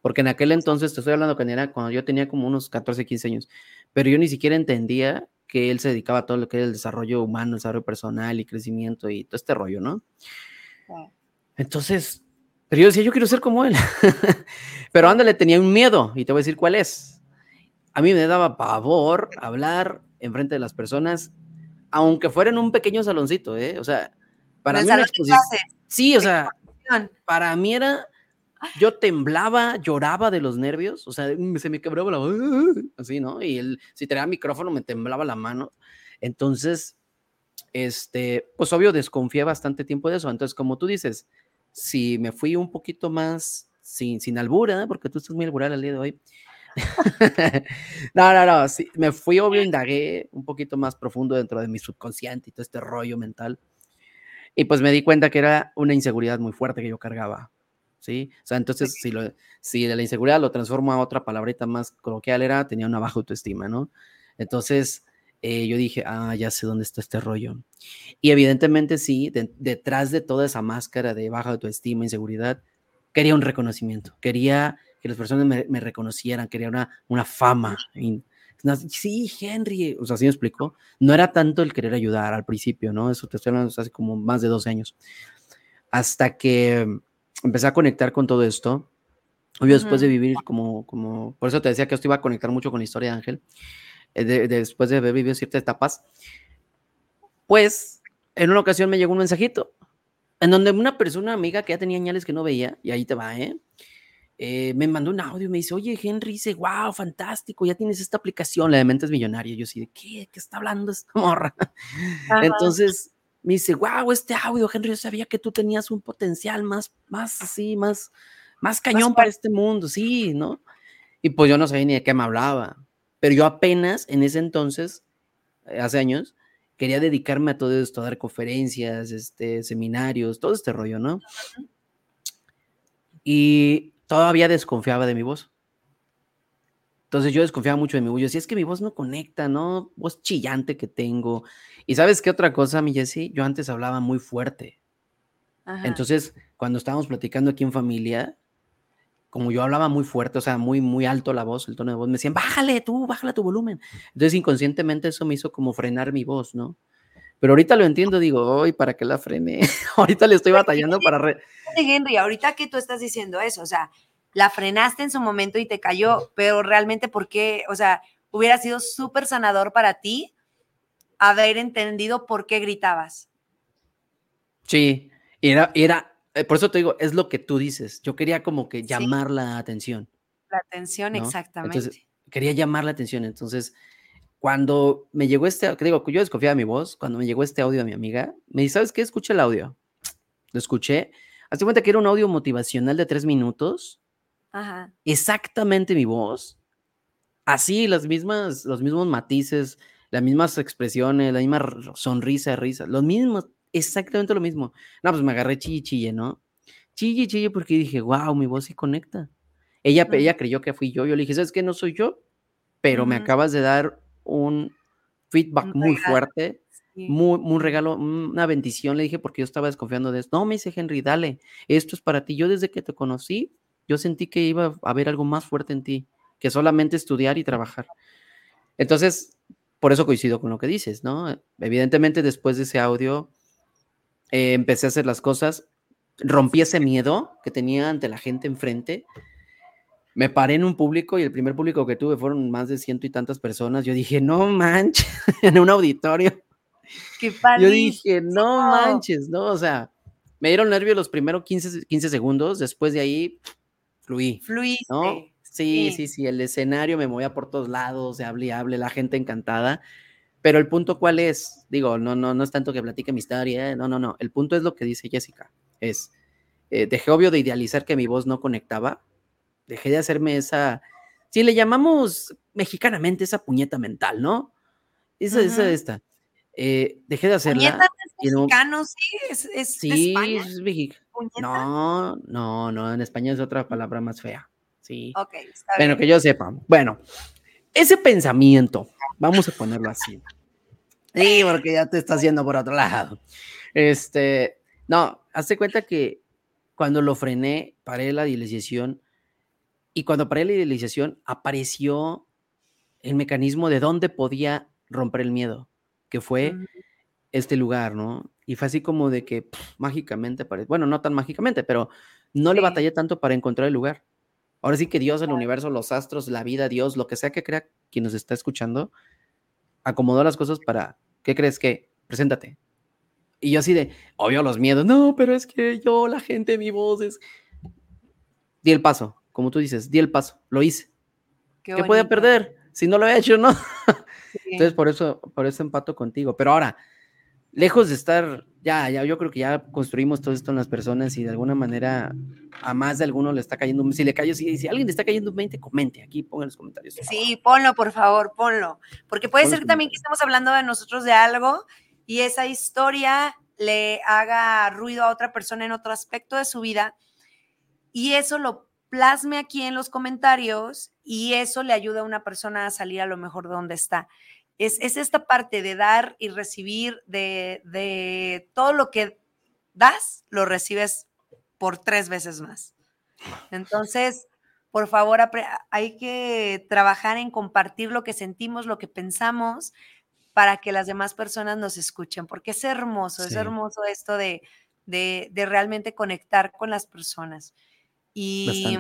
Porque en aquel entonces, te estoy hablando cuando, era, cuando yo tenía como unos 14, 15 años, pero yo ni siquiera entendía que él se dedicaba a todo lo que era el desarrollo humano, el desarrollo personal y crecimiento y todo este rollo, ¿no? Entonces, pero yo decía, yo quiero ser como él. Pero ándale, tenía un miedo y te voy a decir cuál es. A mí me daba pavor hablar en frente de las personas, aunque fuera en un pequeño saloncito, ¿eh? O sea, para mí Sí, o sea, para mí era yo temblaba, lloraba de los nervios, o sea, se me quebraba la así, ¿no? Y él, si tenía micrófono, me temblaba la mano. Entonces, este, pues obvio, desconfié bastante tiempo de eso. Entonces, como tú dices, si me fui un poquito más sin, sin albura, porque tú estás muy albural el día de hoy. no, no, no, sí, me fui obvio, indagué un poquito más profundo dentro de mi subconsciente y todo este rollo mental. Y pues me di cuenta que era una inseguridad muy fuerte que yo cargaba. ¿Sí? O sea, entonces, si, lo, si la inseguridad lo transformo a otra palabrita más coloquial, era, tenía una baja autoestima, ¿no? Entonces, eh, yo dije, ah, ya sé dónde está este rollo. Y evidentemente sí, detrás de toda esa máscara de baja autoestima, inseguridad, quería un reconocimiento, quería que las personas me, reconocieran, quería una, una fama. Sí, Henry, o sea, así me explicó. No era tanto el querer ayudar al principio, ¿no? Eso te estoy hablando hace como más de dos años. Hasta que empecé a conectar con todo esto. Obvio, después de vivir como, como, por eso te decía que esto iba a conectar mucho con la historia de Ángel eh, después de haber vivido ciertas etapas, pues en una ocasión me llegó un mensajito en donde una persona amiga que ya tenía años que no veía, y ahí te va, ¿eh? ¿Eh? me mandó un audio y me dice, oye, Henry, dice, wow, fantástico, ya tienes esta aplicación, la de Mentes Millonarias. Yo sí, ¿de qué? ¿Qué está hablando esta morra? Entonces me dice, wow, este audio, Henry, yo sabía que tú tenías un potencial más, más así, más, más cañón para este mundo, sí, ¿no? Y pues yo no sabía ni de qué me hablaba. Pero yo apenas en ese entonces, eh, hace años, quería dedicarme a todo esto, a dar conferencias, este, seminarios, todo este rollo, ¿no? Y todavía desconfiaba de mi voz. Entonces yo desconfiaba mucho de mi voz. Yo decía, es que mi voz no conecta, ¿no? Voz chillante que tengo. Y sabes qué otra cosa, mi Jessie? Yo antes hablaba muy fuerte. Entonces, cuando estábamos platicando aquí en familia, como yo hablaba muy fuerte, o sea, muy, muy alto la voz, el tono de voz, me decían, bájale tú, bájale tu volumen. Entonces, inconscientemente eso me hizo como frenar mi voz, ¿no? Pero ahorita lo entiendo, digo, hoy, ¿para qué la frené? ahorita le estoy batallando para... Re Henry, ahorita que tú estás diciendo eso, o sea, la frenaste en su momento y te cayó, pero realmente, ¿por qué? O sea, hubiera sido súper sanador para ti haber entendido por qué gritabas. Sí, era, era, eh, por eso te digo, es lo que tú dices. Yo quería como que llamar la atención. La atención, exactamente. Entonces, quería llamar la atención. Entonces, cuando me llegó este, que digo, yo desconfiaba de mi voz, cuando me llegó este audio a mi amiga, me dice, ¿sabes qué? Escucha el audio. Lo escuché. Hazte cuenta que era un audio motivacional de tres minutos. Ajá. Exactamente mi voz. Así, las mismas, los mismos matices, las mismas expresiones, la misma sonrisa, risa, los mismos, exactamente lo mismo. No, pues me agarré chille, chille, ¿no? Chille, chille, porque dije, wow, mi voz sí conecta. Ella, ella creyó que fui yo. Yo le dije, ¿sabes qué? No soy yo, pero me acabas de dar un feedback muy fuerte, muy, muy regalo, una bendición, le dije, porque yo estaba desconfiando de esto. No, me dice Henry, dale, esto es para ti. Yo desde que te conocí, yo sentí que iba a haber algo más fuerte en ti, que solamente estudiar y trabajar. Entonces, por eso coincido con lo que dices, ¿no? Evidentemente, después de ese audio, eh, empecé a hacer las cosas, rompí ese miedo que tenía ante la gente enfrente. Me paré en un público y el primer público que tuve fueron más de ciento y tantas personas. Yo dije, no manches, en un auditorio. Qué Yo dije, no manches, ¿no? O sea, me dieron nervios los primeros 15, 15 segundos, después de ahí fluí. Fluí. ¿no? Sí, sí, sí, el escenario me movía por todos lados, se hable y hable, la gente encantada. Pero el punto cuál es, digo, no, no, no es tanto que platique mi historia, ¿eh? no, no, no, el punto es lo que dice Jessica, es, eh, dejé obvio de idealizar que mi voz no conectaba, dejé de hacerme esa, si le llamamos mexicanamente esa puñeta mental, ¿no? Esa, esa, esta. Eh, dejé de hacerla. ¿Puñeta es mexicano, sí? ¿Es, es sí, es mexicano. No, no, no, en España es otra palabra más fea. Sí. Ok, está bueno, que yo sepa. Bueno, ese pensamiento, vamos a ponerlo así. Sí, porque ya te está haciendo por otro lado. Este, no, hazte cuenta que cuando lo frené, paré la idealización y cuando paré la idealización apareció el mecanismo de dónde podía romper el miedo, que fue mm. este lugar, ¿no? Y fue así como de que mágicamente, bueno, no tan mágicamente, pero no le batallé tanto para encontrar el lugar. Ahora sí que Dios, el universo, los astros, la vida, Dios, lo que sea que crea quien nos está escuchando, acomodó las cosas para, ¿qué crees que? Preséntate. Y yo así de, obvio los miedos, no, pero es que yo, la gente, mi voz es... Di el paso, como tú dices, di el paso, lo hice. ¿Qué, puede perder? Si no lo he hecho, ¿no? Entonces, por eso, por eso empato contigo. Pero ahora, lejos de estar, ya, ya, yo creo que ya construimos todo esto en las personas y de alguna manera a más de alguno le está cayendo, si le cayó, si, si alguien le está cayendo un 20, comente aquí, pongan en los comentarios. Sí, ponlo, por favor, ponlo, porque puede ser también que estemos hablando de nosotros de algo y esa historia le haga ruido a otra persona en otro aspecto de su vida y eso lo plasme aquí en los comentarios y eso le ayuda a una persona a salir a lo mejor de donde está es, esta parte de dar y recibir de, todo lo que das, lo recibes por tres veces más. Entonces, por favor, hay que trabajar en compartir lo que sentimos, lo que pensamos, para que las demás personas nos escuchen, porque es hermoso, es hermoso esto de, realmente conectar con las personas. Y,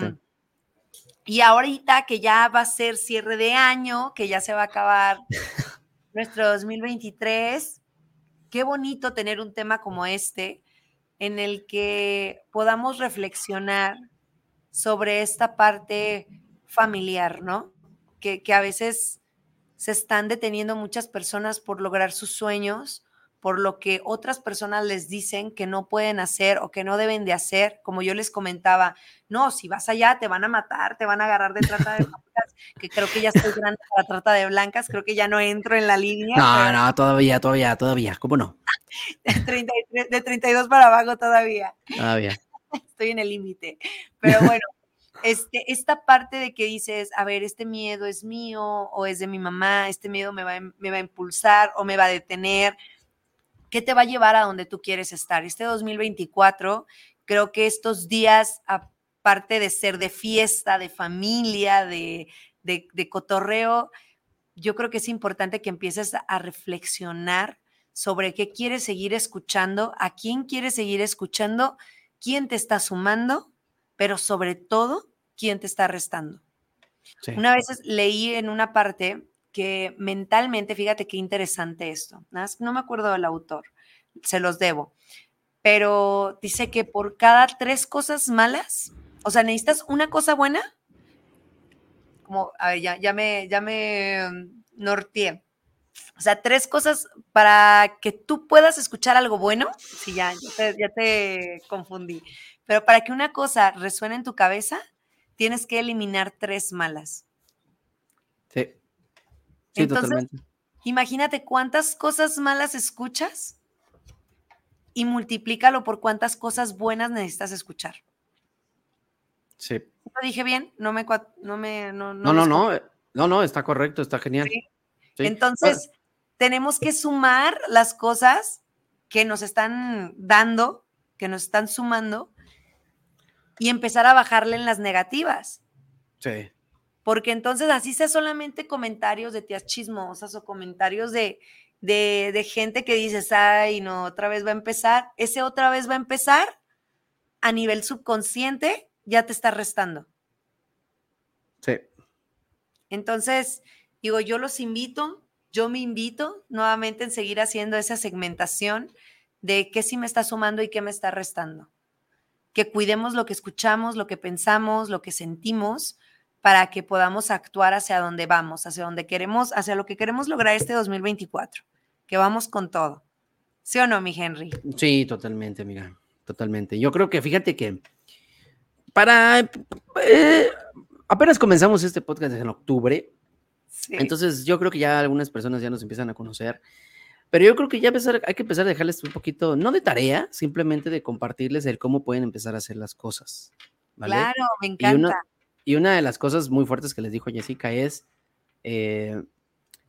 y ahorita que ya va a ser cierre de año, que ya se va a acabar nuestro 2023, qué bonito tener un tema como este en el que podamos reflexionar sobre esta parte familiar, ¿no? Que, que a veces se están deteniendo muchas personas por lograr sus sueños por lo que otras personas les dicen que no pueden hacer o que no deben de hacer, como yo les comentaba, no, si vas allá te van a matar, te van a agarrar de trata de blancas, que creo que ya estoy grande para trata de blancas, creo que ya no entro en la línea. No, no, todavía, todavía, todavía, ¿cómo no? de 32 para abajo todavía. Todavía. Estoy en el límite, pero bueno. Este, esta parte de que dices, a ver, este miedo es mío o es de mi mamá, este miedo me va, me va a impulsar o me va a detener, ¿Qué te va a llevar a donde tú quieres estar? Este 2024, creo que estos días, aparte de ser de fiesta, de familia, de, de, cotorreo, yo creo que es importante que empieces a reflexionar sobre qué quieres seguir escuchando, a quién quieres seguir escuchando, quién te está sumando, pero sobre todo, quién te está restando. Una vez leí en una parte que mentalmente, fíjate qué interesante esto, no me acuerdo del autor, se los debo, pero dice que por cada tres cosas malas, o sea, necesitas una cosa buena, como, a ver, ya, me, ya me mm, norteé. O sea, tres cosas para que tú puedas escuchar algo bueno. Sí, ya, ya te, confundí. Pero para que una cosa resuene en tu cabeza, tienes que eliminar tres malas. Sí. Sí, Entonces, totalmente. Imagínate cuántas cosas malas escuchas y multiplícalo por cuántas cosas buenas necesitas escuchar. Sí. ¿Lo dije bien? No me... No, me, no, no, no, no, eh, no, no, está correcto, está genial. Entonces, tenemos que sumar las cosas que nos están dando, que nos están sumando, y empezar a bajarle en las negativas. Sí. Porque entonces así sea solamente comentarios de tías chismosas o comentarios de, de, gente que dices, ay, no, otra vez va a empezar, ese otra vez va a empezar a nivel subconsciente, ya te está restando. Sí. Entonces, digo, yo los invito, yo me invito nuevamente en seguir haciendo esa segmentación de qué sí me está sumando y qué me está restando. Que cuidemos lo que escuchamos, lo que pensamos, lo que sentimos, para que podamos actuar hacia donde vamos, hacia donde queremos, hacia lo que queremos lograr este 2024, que vamos con todo. ¿Sí o no, mi Henry? Sí, totalmente, amiga, totalmente. Yo creo que fíjate que para... Eh, apenas comenzamos este podcast en octubre, entonces yo creo que ya algunas personas ya nos empiezan a conocer. Pero yo creo que ya hay que empezar a dejarles un poquito, no de tarea, simplemente de compartirles el cómo pueden empezar a hacer las cosas. Claro, me encanta. Y una de las cosas muy fuertes que les dijo Jessica es, eh,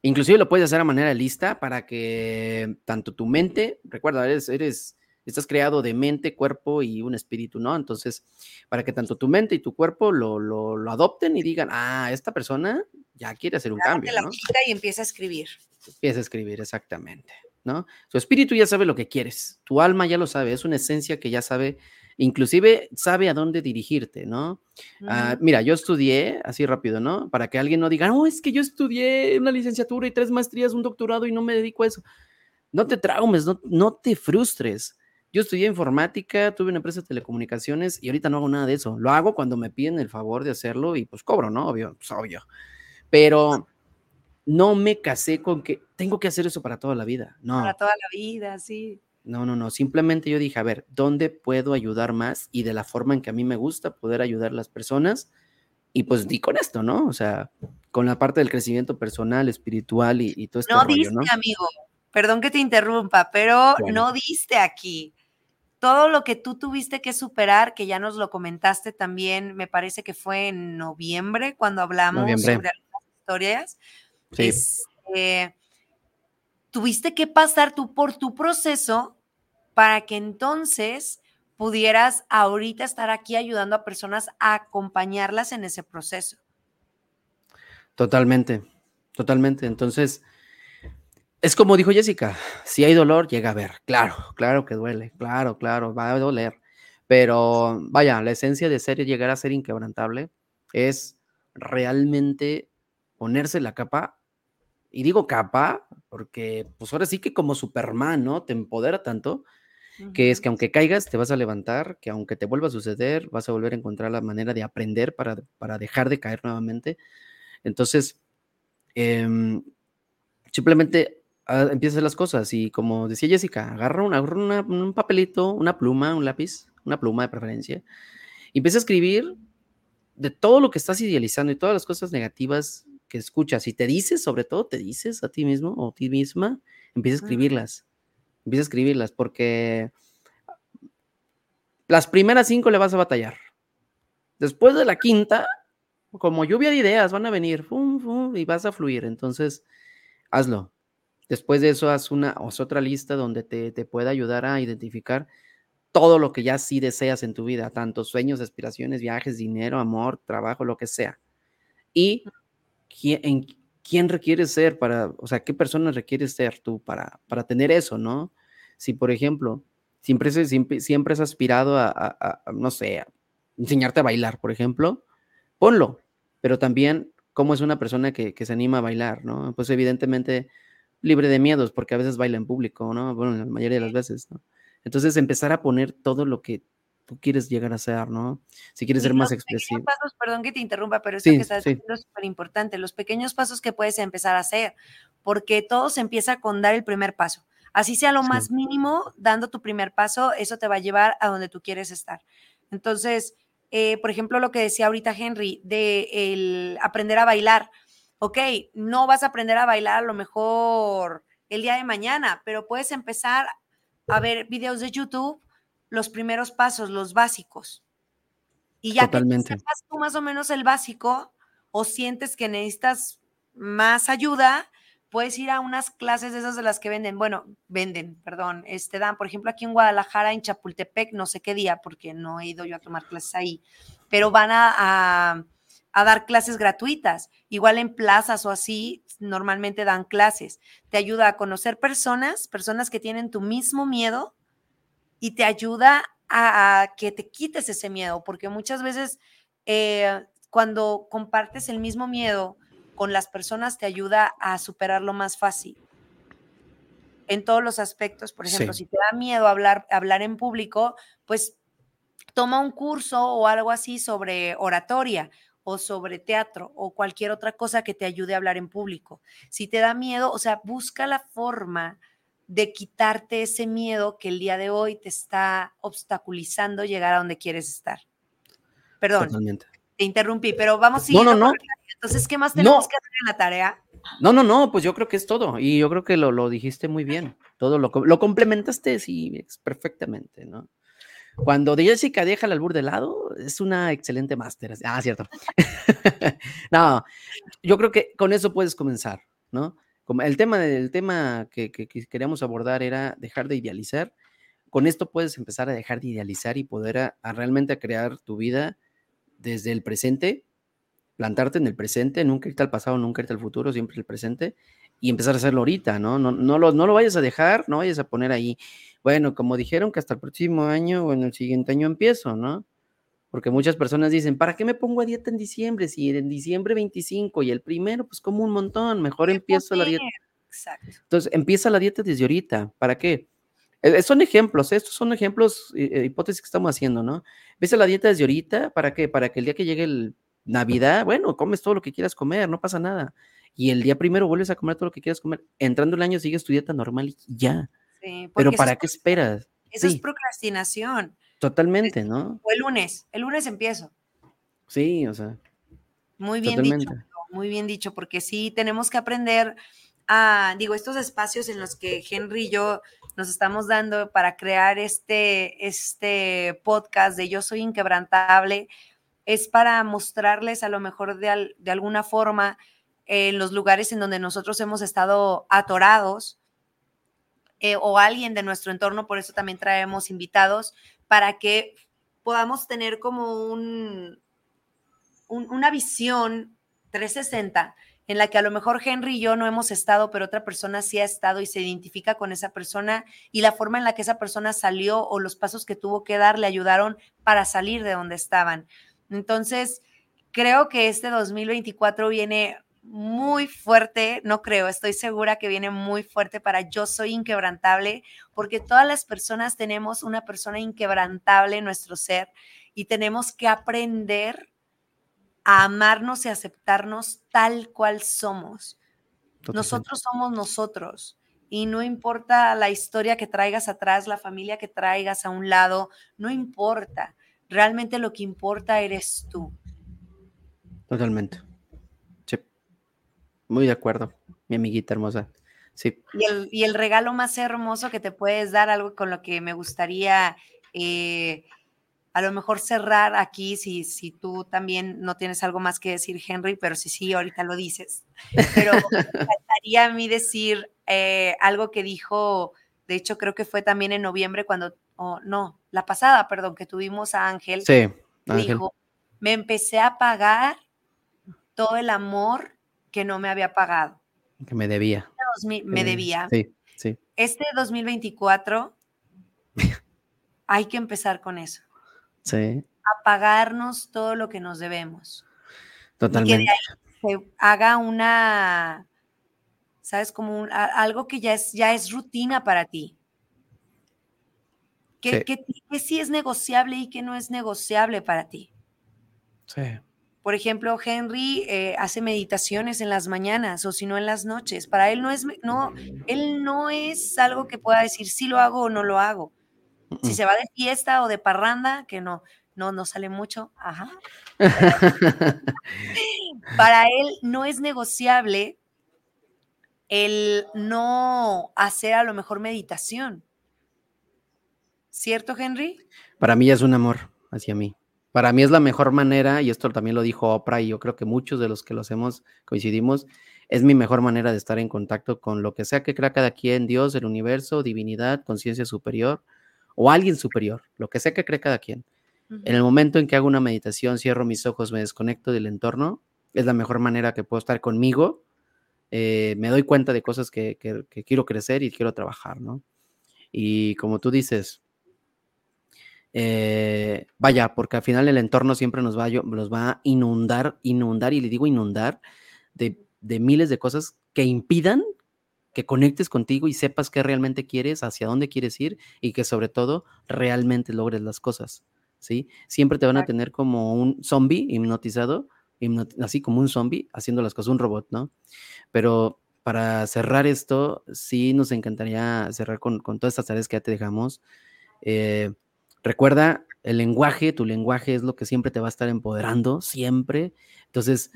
inclusive lo puedes hacer a manera lista para que tanto tu mente, recuerda, eres, eres, estás creado de mente, cuerpo y un espíritu, ¿no? Entonces, para que tanto tu mente y tu cuerpo lo, lo, adopten y digan, ah, esta persona ya quiere hacer un cambio. La ¿no? y empieza a escribir. Empieza a escribir, exactamente, ¿no? Su espíritu ya sabe lo que quieres, tu alma ya lo sabe, es una esencia que ya sabe inclusive sabe a dónde dirigirte, ¿no? Ah, mira, yo estudié, así rápido, ¿no? Para que alguien no diga, no, es que yo estudié una licenciatura y tres maestrías, un doctorado y no me dedico a eso. No te traumes, no, no te frustres. Yo estudié informática, tuve una empresa de telecomunicaciones y ahorita no hago nada de eso. Lo hago cuando me piden el favor de hacerlo y pues cobro, ¿no? Obvio, pues obvio. Pero no me casé con que tengo que hacer eso para toda la vida. No. Para toda la vida, sí. No, no, no. Simplemente yo dije, a ver, ¿dónde puedo ayudar más? Y de la forma en que a mí me gusta poder ayudar a las personas. Y pues di con esto, ¿no? O sea, con la parte del crecimiento personal, espiritual y, todo esto. No diste, amigo. Perdón que te interrumpa, pero no diste aquí. Todo lo que tú tuviste que superar, que ya nos lo comentaste también, me parece que fue en noviembre cuando hablamos sobre algunas historias. Sí. Este, tuviste que pasar tú por tu proceso para que entonces pudieras ahorita estar aquí ayudando a personas a acompañarlas en ese proceso. Totalmente, totalmente. Entonces, es como dijo Jessica, si hay dolor, llega a ver. Claro, claro que duele, claro, claro, va a doler. Pero vaya, la esencia de ser y llegar a ser inquebrantable es realmente ponerse la capa. Y digo capa porque pues ahora sí que como Superman, ¿no? Te empodera tanto que es que aunque caigas, te vas a levantar, que aunque te vuelva a suceder, vas a volver a encontrar la manera de aprender para, para dejar de caer nuevamente. Entonces, em, simplemente ah, empieza a hacer las cosas y como decía Jessica, agarra, una, un papelito, una pluma, un lápiz, una pluma de preferencia, y empieza a escribir de todo lo que estás idealizando y todas las cosas negativas que escuchas y te dices, sobre todo te dices a ti mismo o a ti misma, empieza a escribirlas Empieza a escribirlas porque las primeras cinco le vas a batallar. Después de la quinta, como lluvia de ideas van a venir y vas a fluir. Entonces, hazlo. Después de eso, haz una otra lista donde te, te pueda ayudar a identificar todo lo que ya sí deseas en tu vida, tanto sueños, aspiraciones, viajes, dinero, amor, trabajo, lo que sea. Y en, quién requieres ser para, o sea, qué persona requieres ser tú para, para tener eso, ¿no? Si, por ejemplo, siempre, siempre, siempre has aspirado a, no sé, a enseñarte a bailar, por ejemplo, ponlo, pero también cómo es una persona que, que, se anima a bailar, ¿no? Pues evidentemente libre de miedos, porque a veces baila en público, ¿no? Bueno, la mayoría de las veces, ¿no? Entonces empezar a poner todo lo que tú quieres llegar a ser, ¿no? Si quieres ser más expresivo. Pasos, perdón que te interrumpa, pero esto que estás diciendo es súper importante, los pequeños pasos que puedes empezar a hacer, porque todo se empieza con dar el primer paso. Así sea lo más mínimo, dando tu primer paso, eso te va a llevar a donde tú quieres estar. Entonces, eh, por ejemplo, lo que decía ahorita Henry, de el aprender a bailar. Ok, no vas a aprender a bailar a lo mejor el día de mañana, pero puedes empezar a ver videos de YouTube, los primeros pasos, los básicos. Y ya que sepas tú más o menos el básico o sientes que necesitas más ayuda, puedes ir a unas clases de esas de las que venden, bueno, venden, perdón, este dan, por ejemplo, aquí en Guadalajara, en Chapultepec, no sé qué día, porque no he ido yo a tomar clases ahí, pero van a, a, dar clases gratuitas. Igual en plazas o así, normalmente dan clases. Te ayuda a conocer personas, personas que tienen tu mismo miedo y te ayuda a, que te quites ese miedo, porque muchas veces eh, cuando compartes el mismo miedo, con las personas te ayuda a superarlo más fácil. En todos los aspectos, por ejemplo, si te da miedo hablar, hablar en público, pues toma un curso o algo así sobre oratoria o sobre teatro o cualquier otra cosa que te ayude a hablar en público. Si te da miedo, o sea, busca la forma de quitarte ese miedo que el día de hoy te está obstaculizando llegar a donde quieres estar. Perdón, te interrumpí, pero vamos a No, no, no. Entonces, ¿qué más tenemos que hacer en la tarea? No, no, no, pues yo creo que es todo. Y yo creo que lo, lo dijiste muy bien. Todo lo, lo complementaste, sí, perfectamente, ¿no? Cuando de Jessica deja el albur de lado, es una excelente máster. Ah, cierto. no, yo creo que con eso puedes comenzar, ¿no? Como el tema, el tema que, que, queríamos abordar era dejar de idealizar. Con esto puedes empezar a dejar de idealizar y poder a, a realmente crear tu vida desde el presente plantarte en el presente, nunca irte al pasado, nunca irte al futuro, siempre el presente, y empezar a hacerlo ahorita, ¿no? No, no, lo, no lo vayas a dejar, no vayas a poner ahí, bueno, como dijeron que hasta el próximo año o en el siguiente año empiezo, ¿no? Porque muchas personas dicen, ¿para qué me pongo a dieta en diciembre? Si en diciembre 25 y el primero, pues como un montón, mejor empiezo la dieta. Exacto. Entonces, empieza la dieta desde ahorita. ¿Para qué? Eh, son ejemplos, estos son ejemplos, eh, hipótesis que estamos haciendo, ¿no? Empieza la dieta desde ahorita, ¿para qué? Para que el día que llegue el Navidad, bueno, comes todo lo que quieras comer, no pasa nada. Y el día primero vuelves a comer todo lo que quieras comer. Entrando el año sigues tu dieta normal y ya. Pero ¿para qué esperas? Eso es procrastinación. Totalmente, ¿no? O el lunes, el lunes empiezo. Sí, o sea. Muy bien dicho, muy bien dicho, porque sí tenemos que aprender a, digo, estos espacios en los que Henry y yo nos estamos dando para crear este, este podcast de Yo Soy Inquebrantable, es para mostrarles a lo mejor de, de alguna forma en los lugares en donde nosotros hemos estado atorados eh, o alguien de nuestro entorno, por eso también traemos invitados, para que podamos tener como un, una visión 360 en la que a lo mejor Henry y yo no hemos estado, pero otra persona sí ha estado y se identifica con esa persona y la forma en la que esa persona salió o los pasos que tuvo que dar le ayudaron para salir de donde estaban. Entonces, creo que este 2024 viene muy fuerte, no creo, estoy segura que viene muy fuerte para Yo Soy Inquebrantable, porque todas las personas tenemos una persona inquebrantable en nuestro ser y tenemos que aprender a amarnos y aceptarnos tal cual somos. Nosotros somos nosotros y no importa la historia que traigas atrás, la familia que traigas a un lado, no importa. Realmente lo que importa eres tú. Totalmente. Sí. Muy de acuerdo, mi amiguita hermosa. Sí. Y el, regalo más hermoso que te puedes dar, algo con lo que me gustaría eh, a lo mejor cerrar aquí, si, si tú también no tienes algo más que decir, Henry, pero si sí, ahorita lo dices. Pero me encantaría a mí decir eh, algo que dijo, de hecho creo que fue también en noviembre cuando o no, la pasada, perdón, que tuvimos a Ángel, sí, dijo, me empecé a pagar todo el amor que no me había pagado. Que me debía. me debía. Sí, sí. Este 2024 hay que empezar con eso. Sí. A pagarnos todo lo que nos debemos. Totalmente. Y que de ahí se haga una, ¿sabes? Como algo que ya es, ya es rutina para ti. ¿Qué sí. sí es negociable y qué no es negociable para ti? Sí. Por ejemplo, Henry eh, hace meditaciones en las mañanas o si no en las noches. Para él no es, no, él no es algo que pueda decir si lo hago o no lo hago. Si se va de fiesta o de parranda, que no, no, no sale mucho, ajá. Para él no es negociable el no hacer a lo mejor meditación. ¿Cierto, Henry? Para mí es un amor hacia mí. Para mí es la mejor manera, y esto también lo dijo Oprah, y yo creo que muchos de los que lo hacemos coincidimos, es mi mejor manera de estar en contacto con lo que sea que crea cada quien, Dios, el universo, divinidad, conciencia superior o alguien superior, lo que sea que cree cada quien. En el momento en que hago una meditación, cierro mis ojos, me desconecto del entorno, es la mejor manera que puedo estar conmigo, eh, me doy cuenta de cosas que, que quiero crecer y quiero trabajar, ¿no? Y como tú dices, eh, vaya, porque al final el entorno siempre nos va, nos va a inundar, inundar, y le digo inundar, de, miles de cosas que impidan que conectes contigo y sepas qué realmente quieres, hacia dónde quieres ir y que sobre todo realmente logres las cosas, ¿sí? Siempre te van a tener como un zombie hipnotizado, así como un zombie haciendo las cosas, un robot, ¿no? Pero para cerrar esto, sí nos encantaría cerrar con, todas estas tareas que ya te dejamos. Eh, Recuerda, el lenguaje, tu lenguaje es lo que siempre te va a estar empoderando, siempre. Entonces,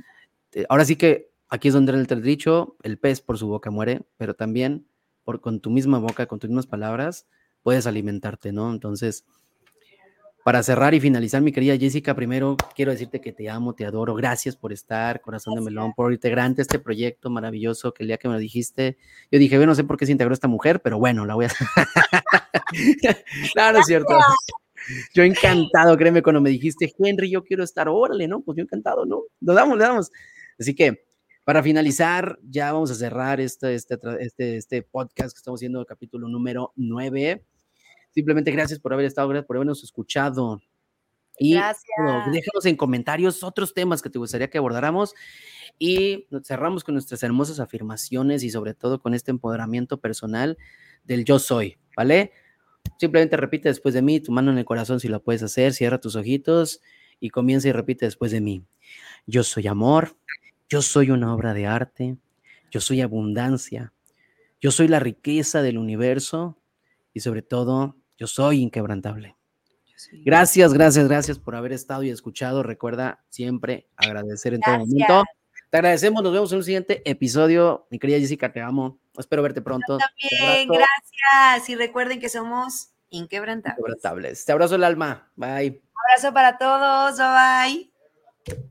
eh, ahora sí que aquí es donde entra el dicho, el pez por su boca muere, pero también por, con tu misma boca, con tus mismas palabras, puedes alimentarte, ¿no? Entonces, para cerrar y finalizar, mi querida Jessica, primero quiero decirte que te amo, te adoro. Gracias por estar, corazón de melón, por integrante este proyecto maravilloso que el día que me lo dijiste, yo dije, bueno, no sé por qué se integró esta mujer, pero bueno, la voy a. claro, es cierto. Yo encantado, créeme, cuando me dijiste, Henry, yo quiero estar, órale, ¿no? Pues yo encantado, ¿no? Lo damos, le damos. Así que, para finalizar, ya vamos a cerrar este, este, este, este podcast que estamos haciendo, el capítulo número 9. Simplemente gracias por haber estado, gracias por habernos escuchado. Y gracias. déjanos en comentarios otros temas que te gustaría que abordáramos. Y cerramos con nuestras hermosas afirmaciones y sobre todo con este empoderamiento personal del yo soy, ¿vale? Simplemente repite después de mí, tu mano en el corazón si lo puedes hacer, cierra tus ojitos y comienza y repite después de mí. Yo soy amor, yo soy una obra de arte, yo soy abundancia, yo soy la riqueza del universo y sobre todo yo soy inquebrantable. Gracias, gracias, gracias por haber estado y escuchado. Recuerda siempre agradecer en todo momento. Te agradecemos, nos vemos en un siguiente episodio. Mi querida Jessica, te amo. Espero verte pronto. también, gracias. Y recuerden que somos inquebrantables. Inquebrantables. Te abrazo el alma. Bye. abrazo para todos. Bye bye.